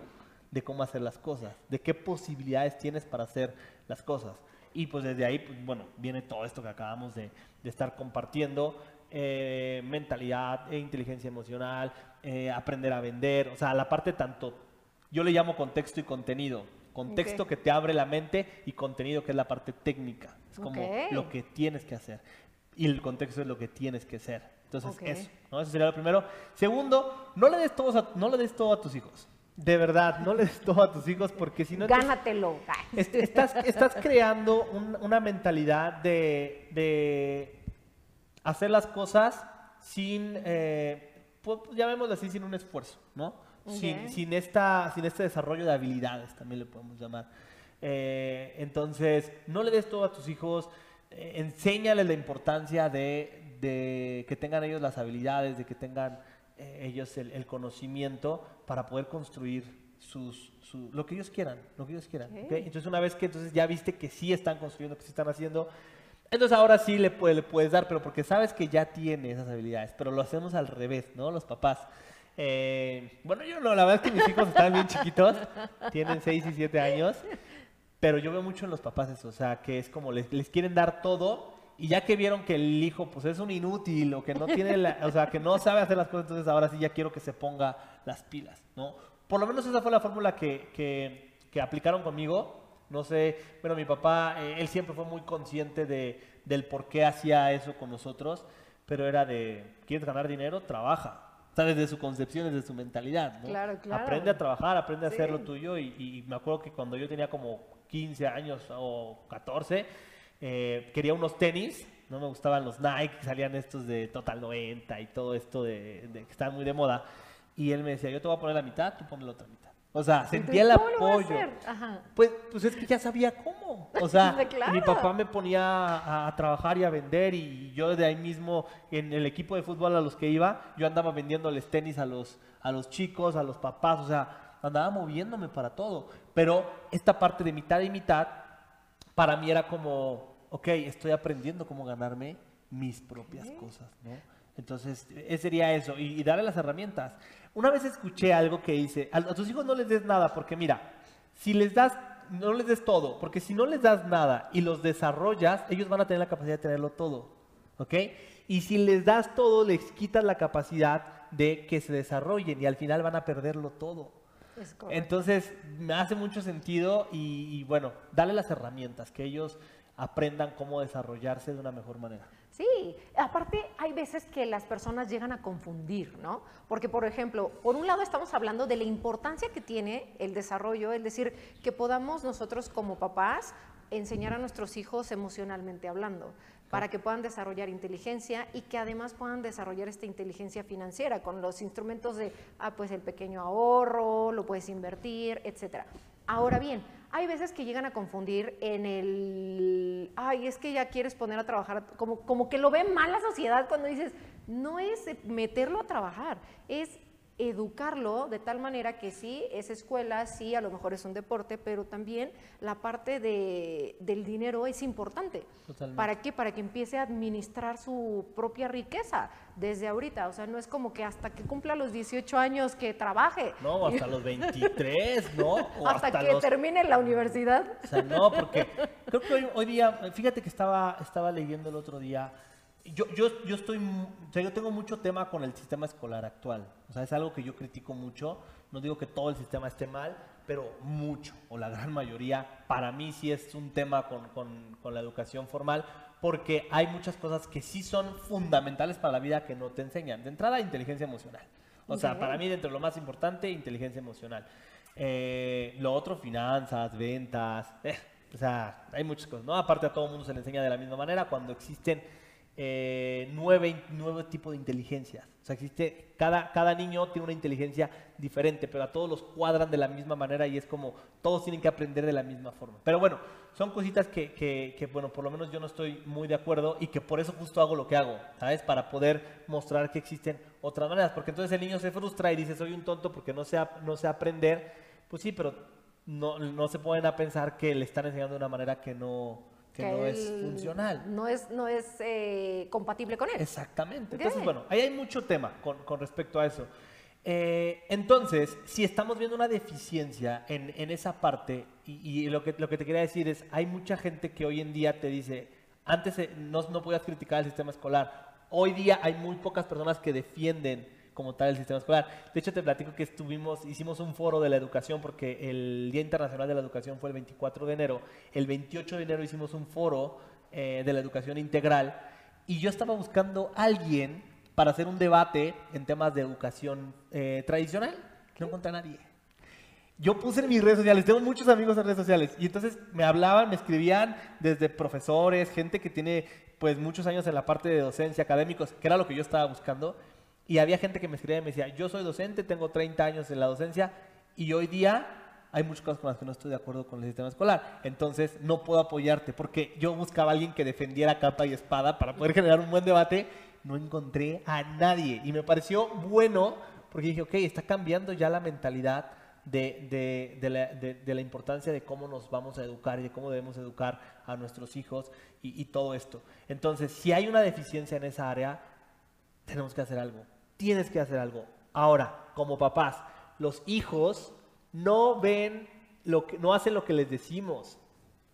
Speaker 1: de cómo hacer las cosas, de qué posibilidades tienes para hacer las cosas. Y pues desde ahí, pues, bueno, viene todo esto que acabamos de, de estar compartiendo. Eh, mentalidad, e inteligencia emocional, eh, aprender a vender, o sea, la parte tanto, yo le llamo contexto y contenido. Contexto que te abre la mente y contenido que es la parte técnica. Es como lo que tienes que hacer. Y el contexto es lo que tienes que ser. Entonces, eso, ¿no? Eso sería lo primero. Segundo, no le des todo a, no le des todo a tus hijos. De verdad, no le des todo a tus hijos porque si no...
Speaker 2: Gánatelo.
Speaker 1: Estás, estás creando una mentalidad de, hacer las cosas sin, eh, pues, llamémoslo así, sin un esfuerzo, ¿no? Sin, esta, sin este desarrollo de habilidades, también le podemos llamar. Eh, entonces, no le des todo a tus hijos, eh, enséñales la importancia de, que tengan ellos las habilidades, de que tengan eh, ellos el, conocimiento para poder construir sus, lo que ellos quieran, lo que ellos quieran. Entonces, una vez que entonces ya viste que sí están construyendo, que sí están haciendo, entonces ahora sí le, puedes dar, pero porque sabes que ya tiene esas habilidades, pero lo hacemos al revés, ¿no? Los papás. Eh, bueno, yo no, la verdad es que mis hijos están bien chiquitos, tienen 6 y 7 años, pero yo veo mucho en los papás eso, o sea, que es como les, quieren dar todo y ya que vieron que el hijo pues es un inútil o que no tiene, la, o sea, que no sabe hacer las cosas, entonces ahora sí ya quiero que se ponga las pilas, ¿no? Por lo menos esa fue la fórmula que, que, que aplicaron conmigo no sé, bueno, mi papá, eh, él siempre fue muy consciente de, del por qué hacía eso con nosotros, pero era de, ¿quieres ganar dinero? Trabaja. ¿Sabes? De su concepción, de su mentalidad, ¿no?
Speaker 2: Claro, claro.
Speaker 1: Aprende a trabajar, aprende a hacer lo tuyo. Y, me acuerdo que cuando yo tenía como 15 años o 14, eh, quería unos tenis. No me gustaban los Nike, salían estos de Total 90 y todo esto de, de que están muy de moda. Y él me decía, yo te voy a poner la mitad, tú ponme la otra mitad. O sea, sentía el apoyo. Pues, pues es que ya sabía cómo. O sea, mi papá me ponía a, trabajar y a vender y yo de ahí mismo en el equipo de fútbol a los que iba, yo andaba vendiéndoles tenis a los, a los chicos, a los papás, o sea, andaba moviéndome para todo. Pero esta parte de mitad y mitad, para mí era como, ok, estoy aprendiendo cómo ganarme mis propias cosas, ¿no? Entonces, ese sería eso, y, darle las herramientas. Una vez escuché algo que dice, a, tus hijos no les des nada, porque mira, si les das, no les des todo, porque si no les das nada y los desarrollas, ellos van a tener la capacidad de tenerlo todo, ¿ok? Y si les das todo, les quitas la capacidad de que se desarrollen y al final van a perderlo todo. Entonces, me hace mucho sentido y, y bueno, dale las herramientas, que ellos aprendan cómo desarrollarse de una mejor manera.
Speaker 2: Sí, aparte hay veces que las personas llegan a confundir, ¿no? Porque, por ejemplo, por un lado estamos hablando de la importancia que tiene el desarrollo, es decir, que podamos nosotros como papás enseñar a nuestros hijos emocionalmente hablando, para que puedan desarrollar inteligencia y que además puedan desarrollar esta inteligencia financiera con los instrumentos de, ah, pues el pequeño ahorro, lo puedes invertir, etcétera. Ahora bien, hay veces que llegan a confundir en el, ay, es que ya quieres poner a trabajar, como, como que lo ve mal la sociedad cuando dices, no es meterlo a trabajar, es educarlo de tal manera que sí, es escuela, sí, a lo mejor es un deporte, pero también la parte de, del dinero es importante. ¿Para qué? Para que empiece a administrar su propia riqueza desde ahorita. O sea, no es como que hasta que cumpla los 18 años que trabaje.
Speaker 1: No, hasta los 23, ¿no?
Speaker 2: hasta, que termine la universidad.
Speaker 1: O sea, no, porque creo que hoy, hoy día, fíjate que estaba, estaba leyendo el otro día yo, yo, yo estoy, o sea, yo tengo mucho tema con el sistema escolar actual. O sea, es algo que yo critico mucho. No digo que todo el sistema esté mal, pero mucho, o la gran mayoría, para mí sí es un tema con, con, con la educación formal, porque hay muchas cosas que sí son fundamentales para la vida que no te enseñan. De entrada, inteligencia emocional. O sea, para mí, dentro de lo más importante, inteligencia emocional. Eh, lo otro, finanzas, ventas. Eh, o sea, hay muchas cosas, ¿no? Aparte, a todo el mundo se le enseña de la misma manera cuando existen eh, nueve, nueve tipos de inteligencia. O sea, existe, cada, cada niño tiene una inteligencia diferente, pero a todos los cuadran de la misma manera y es como todos tienen que aprender de la misma forma. Pero bueno, son cositas que, que, bueno, por lo menos yo no estoy muy de acuerdo y que por eso justo hago lo que hago, ¿sabes? Para poder mostrar que existen otras maneras, porque entonces el niño se frustra y dice, soy un tonto porque no sé, no sé aprender. Pues sí, pero no, no se pueden a pensar que le están enseñando de una manera que no que, no es funcional.
Speaker 2: No es, no es eh, compatible con él.
Speaker 1: Exactamente. Entonces, bueno, ahí hay mucho tema con, con respecto a eso. Eh, entonces, si estamos viendo una deficiencia en, en esa parte, y, lo, que, lo que te quería decir es, hay mucha gente que hoy en día te dice, antes eh, no, no podías criticar el sistema escolar, hoy día hay muy pocas personas que defienden como tal el sistema escolar. De hecho, te platico que estuvimos, hicimos un foro de la educación porque el Día Internacional de la Educación fue el 24 de enero. El 28 de enero hicimos un foro eh, de la educación integral y yo estaba buscando a alguien para hacer un debate en temas de educación eh, tradicional. No encontré a nadie. Yo puse en mis redes sociales, tengo muchos amigos en redes sociales, y entonces me hablaban, me escribían desde profesores, gente que tiene pues muchos años en la parte de docencia, académicos, que era lo que yo estaba buscando, y había gente que me escribía y me decía, yo soy docente, tengo 30 años en la docencia y hoy día hay muchas cosas con las que no estoy de acuerdo con el sistema escolar. Entonces no puedo apoyarte porque yo buscaba a alguien que defendiera capa y espada para poder generar un buen debate. No encontré a nadie y me pareció bueno porque dije, ok, está cambiando ya la mentalidad de, la, importancia de cómo nos vamos a educar y de cómo debemos educar a nuestros hijos y, y todo esto. Entonces, si hay una deficiencia en esa área, tenemos que hacer algo tienes que hacer algo. Ahora, como papás, los hijos no ven lo que, no hacen lo que les decimos.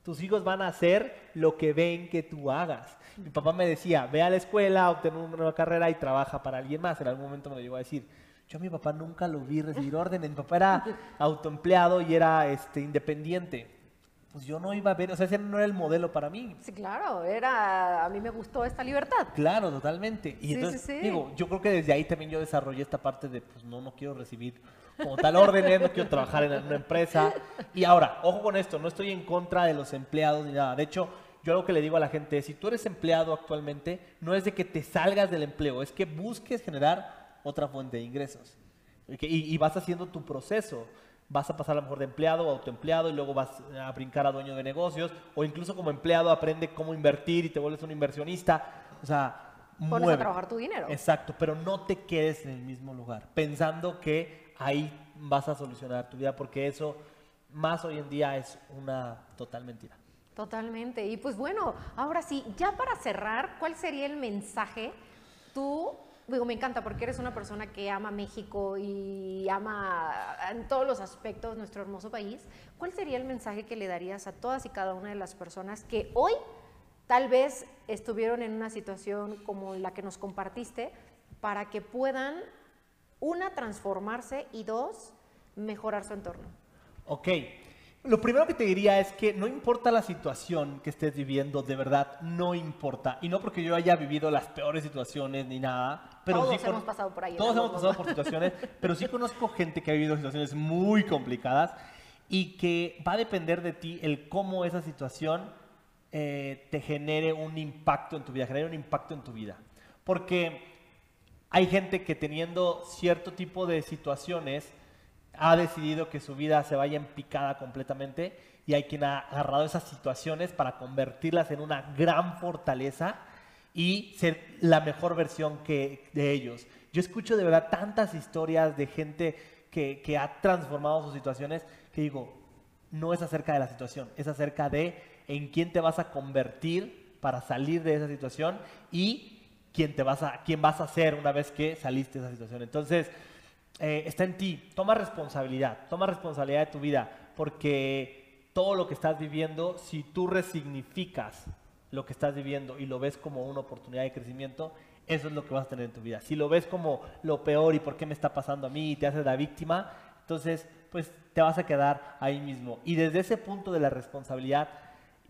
Speaker 1: Tus hijos van a hacer lo que ven que tú hagas. Mi papá me decía, ve a la escuela, obtén una nueva carrera y trabaja para alguien más. En algún momento me lo llegó a decir. Yo a mi papá nunca lo vi recibir órdenes. Mi papá era autoempleado y era este, independiente pues yo no iba a ver, o sea, ese no era el modelo para mí.
Speaker 2: Sí, claro, era, a mí me gustó esta libertad.
Speaker 1: Claro, totalmente. Y entonces, digo, yo creo que desde ahí también yo desarrollé esta parte de, pues no, no quiero recibir como tal órdenes, no quiero trabajar en una empresa. Y ahora, ojo con esto, no estoy en contra de los empleados ni nada. De hecho, yo algo que le digo a la gente es, si tú eres empleado actualmente, no es de que te salgas del empleo, es que busques generar otra fuente de ingresos. y vas haciendo tu proceso vas a pasar a lo mejor de empleado a autoempleado y luego vas a brincar a dueño de negocios o incluso como empleado aprende cómo invertir y te vuelves un inversionista. O sea,
Speaker 2: Pones a trabajar tu dinero.
Speaker 1: Exacto, pero no te quedes en el mismo lugar pensando que ahí vas a solucionar tu vida porque eso más hoy en día es una total mentira.
Speaker 2: Totalmente. Y pues bueno, ahora sí, ya para cerrar, ¿cuál sería el mensaje tú digo, me encanta porque eres una persona que ama México y ama en todos los aspectos nuestro hermoso país. ¿Cuál sería el mensaje que le darías a todas y cada una de las personas que hoy tal vez estuvieron en una situación como la que nos compartiste para que puedan, una, transformarse y dos, mejorar su entorno?
Speaker 1: Ok. Lo primero que te diría es que no importa la situación que estés viviendo, de verdad, no importa. Y no porque yo haya vivido las peores situaciones ni nada, pero
Speaker 2: todos hemos pasado por ahí.
Speaker 1: Todos hemos pasado por situaciones, pero sí conozco gente que ha vivido situaciones muy complicadas y que va a depender de ti el cómo esa situación eh, te genere un impacto en tu vida, genere un impacto en tu vida. Porque hay gente que teniendo cierto tipo de situaciones, ha decidido que su vida se vaya en picada completamente y hay quien ha agarrado esas situaciones para convertirlas en una gran fortaleza y ser la mejor versión que de ellos. Yo escucho de verdad tantas historias de gente que, que ha transformado sus situaciones que digo, no es acerca de la situación, es acerca de en quién te vas a convertir para salir de esa situación y quién, te vas, a, quién vas a ser una vez que saliste de esa situación. Entonces, eh, está en ti, toma responsabilidad, toma responsabilidad de tu vida, porque todo lo que estás viviendo, si tú resignificas lo que estás viviendo y lo ves como una oportunidad de crecimiento, eso es lo que vas a tener en tu vida. Si lo ves como lo peor y por qué me está pasando a mí y te haces la víctima, entonces pues te vas a quedar ahí mismo. Y desde ese punto de la responsabilidad,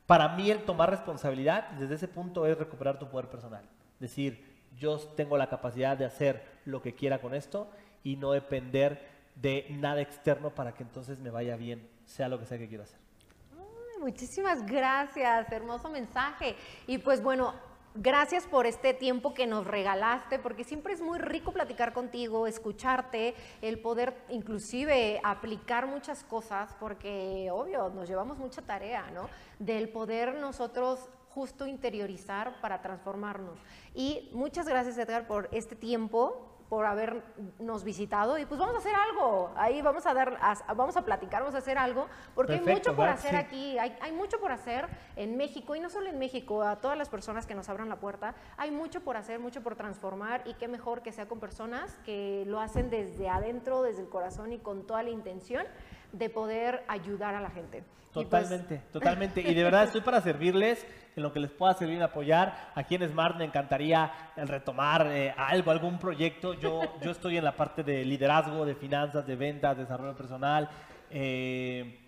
Speaker 1: para mí el tomar responsabilidad, desde ese punto es recuperar tu poder personal. Decir, yo tengo la capacidad de hacer lo que quiera con esto y no depender de nada externo para que entonces me vaya bien, sea lo que sea que quiero hacer.
Speaker 2: muchísimas gracias, hermoso mensaje. Y pues bueno, Gracias por este tiempo que nos regalaste, porque siempre es muy rico platicar contigo, escucharte, el poder inclusive aplicar muchas cosas, porque obvio, nos llevamos mucha tarea, ¿no? Del poder nosotros justo interiorizar para transformarnos. Y muchas gracias, Edgar, por este tiempo, por habernos visitado y pues vamos a hacer algo. Ahí vamos a dar, vamos a platicar, vamos a hacer algo, porque hay mucho por hacer aquí, hay, hay, mucho por hacer en México y no solo en México, a todas las personas que nos abran la puerta, hay mucho por hacer, mucho por transformar y qué mejor que sea con personas que lo hacen desde adentro, desde el corazón y con toda la intención de poder ayudar a la gente.
Speaker 1: Pues, totalmente, totalmente. Y de verdad estoy para servirles en lo que les pueda servir, apoyar. Aquí en Smart me encantaría el retomar eh, algo, algún proyecto. Yo, yo estoy en la parte de liderazgo, de finanzas, de ventas, desarrollo personal. Eh,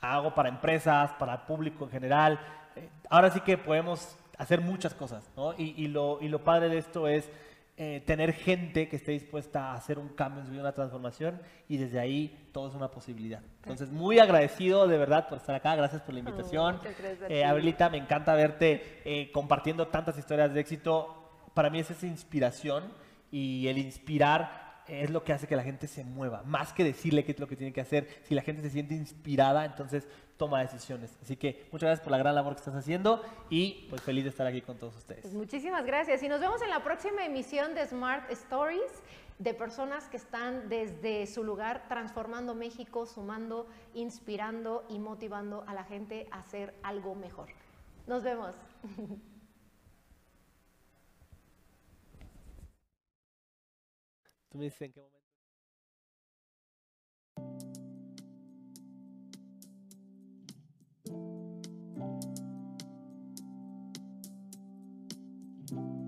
Speaker 1: hago para empresas, para el público en general. Eh, ahora sí que podemos hacer muchas cosas, ¿no? Y, y, lo, y lo padre de esto es eh, tener gente que esté dispuesta a hacer un cambio en su vida, una transformación, y desde ahí todo es una posibilidad. Entonces, muy agradecido de verdad por estar acá, gracias por la invitación. eh, Abelita, me encanta verte eh, compartiendo tantas historias de éxito. Para mí es esa inspiración y el inspirar es lo que hace que la gente se mueva, más que decirle qué es lo que tiene que hacer. Si la gente se siente inspirada, entonces toma decisiones. Así que muchas gracias por la gran labor que estás haciendo y pues feliz de estar aquí con todos ustedes. Pues
Speaker 2: muchísimas gracias y nos vemos en la próxima emisión de Smart Stories de personas que están desde su lugar transformando México, sumando, inspirando y motivando a la gente a hacer algo mejor. Nos vemos.
Speaker 1: Tú me dices en qué momento. thank you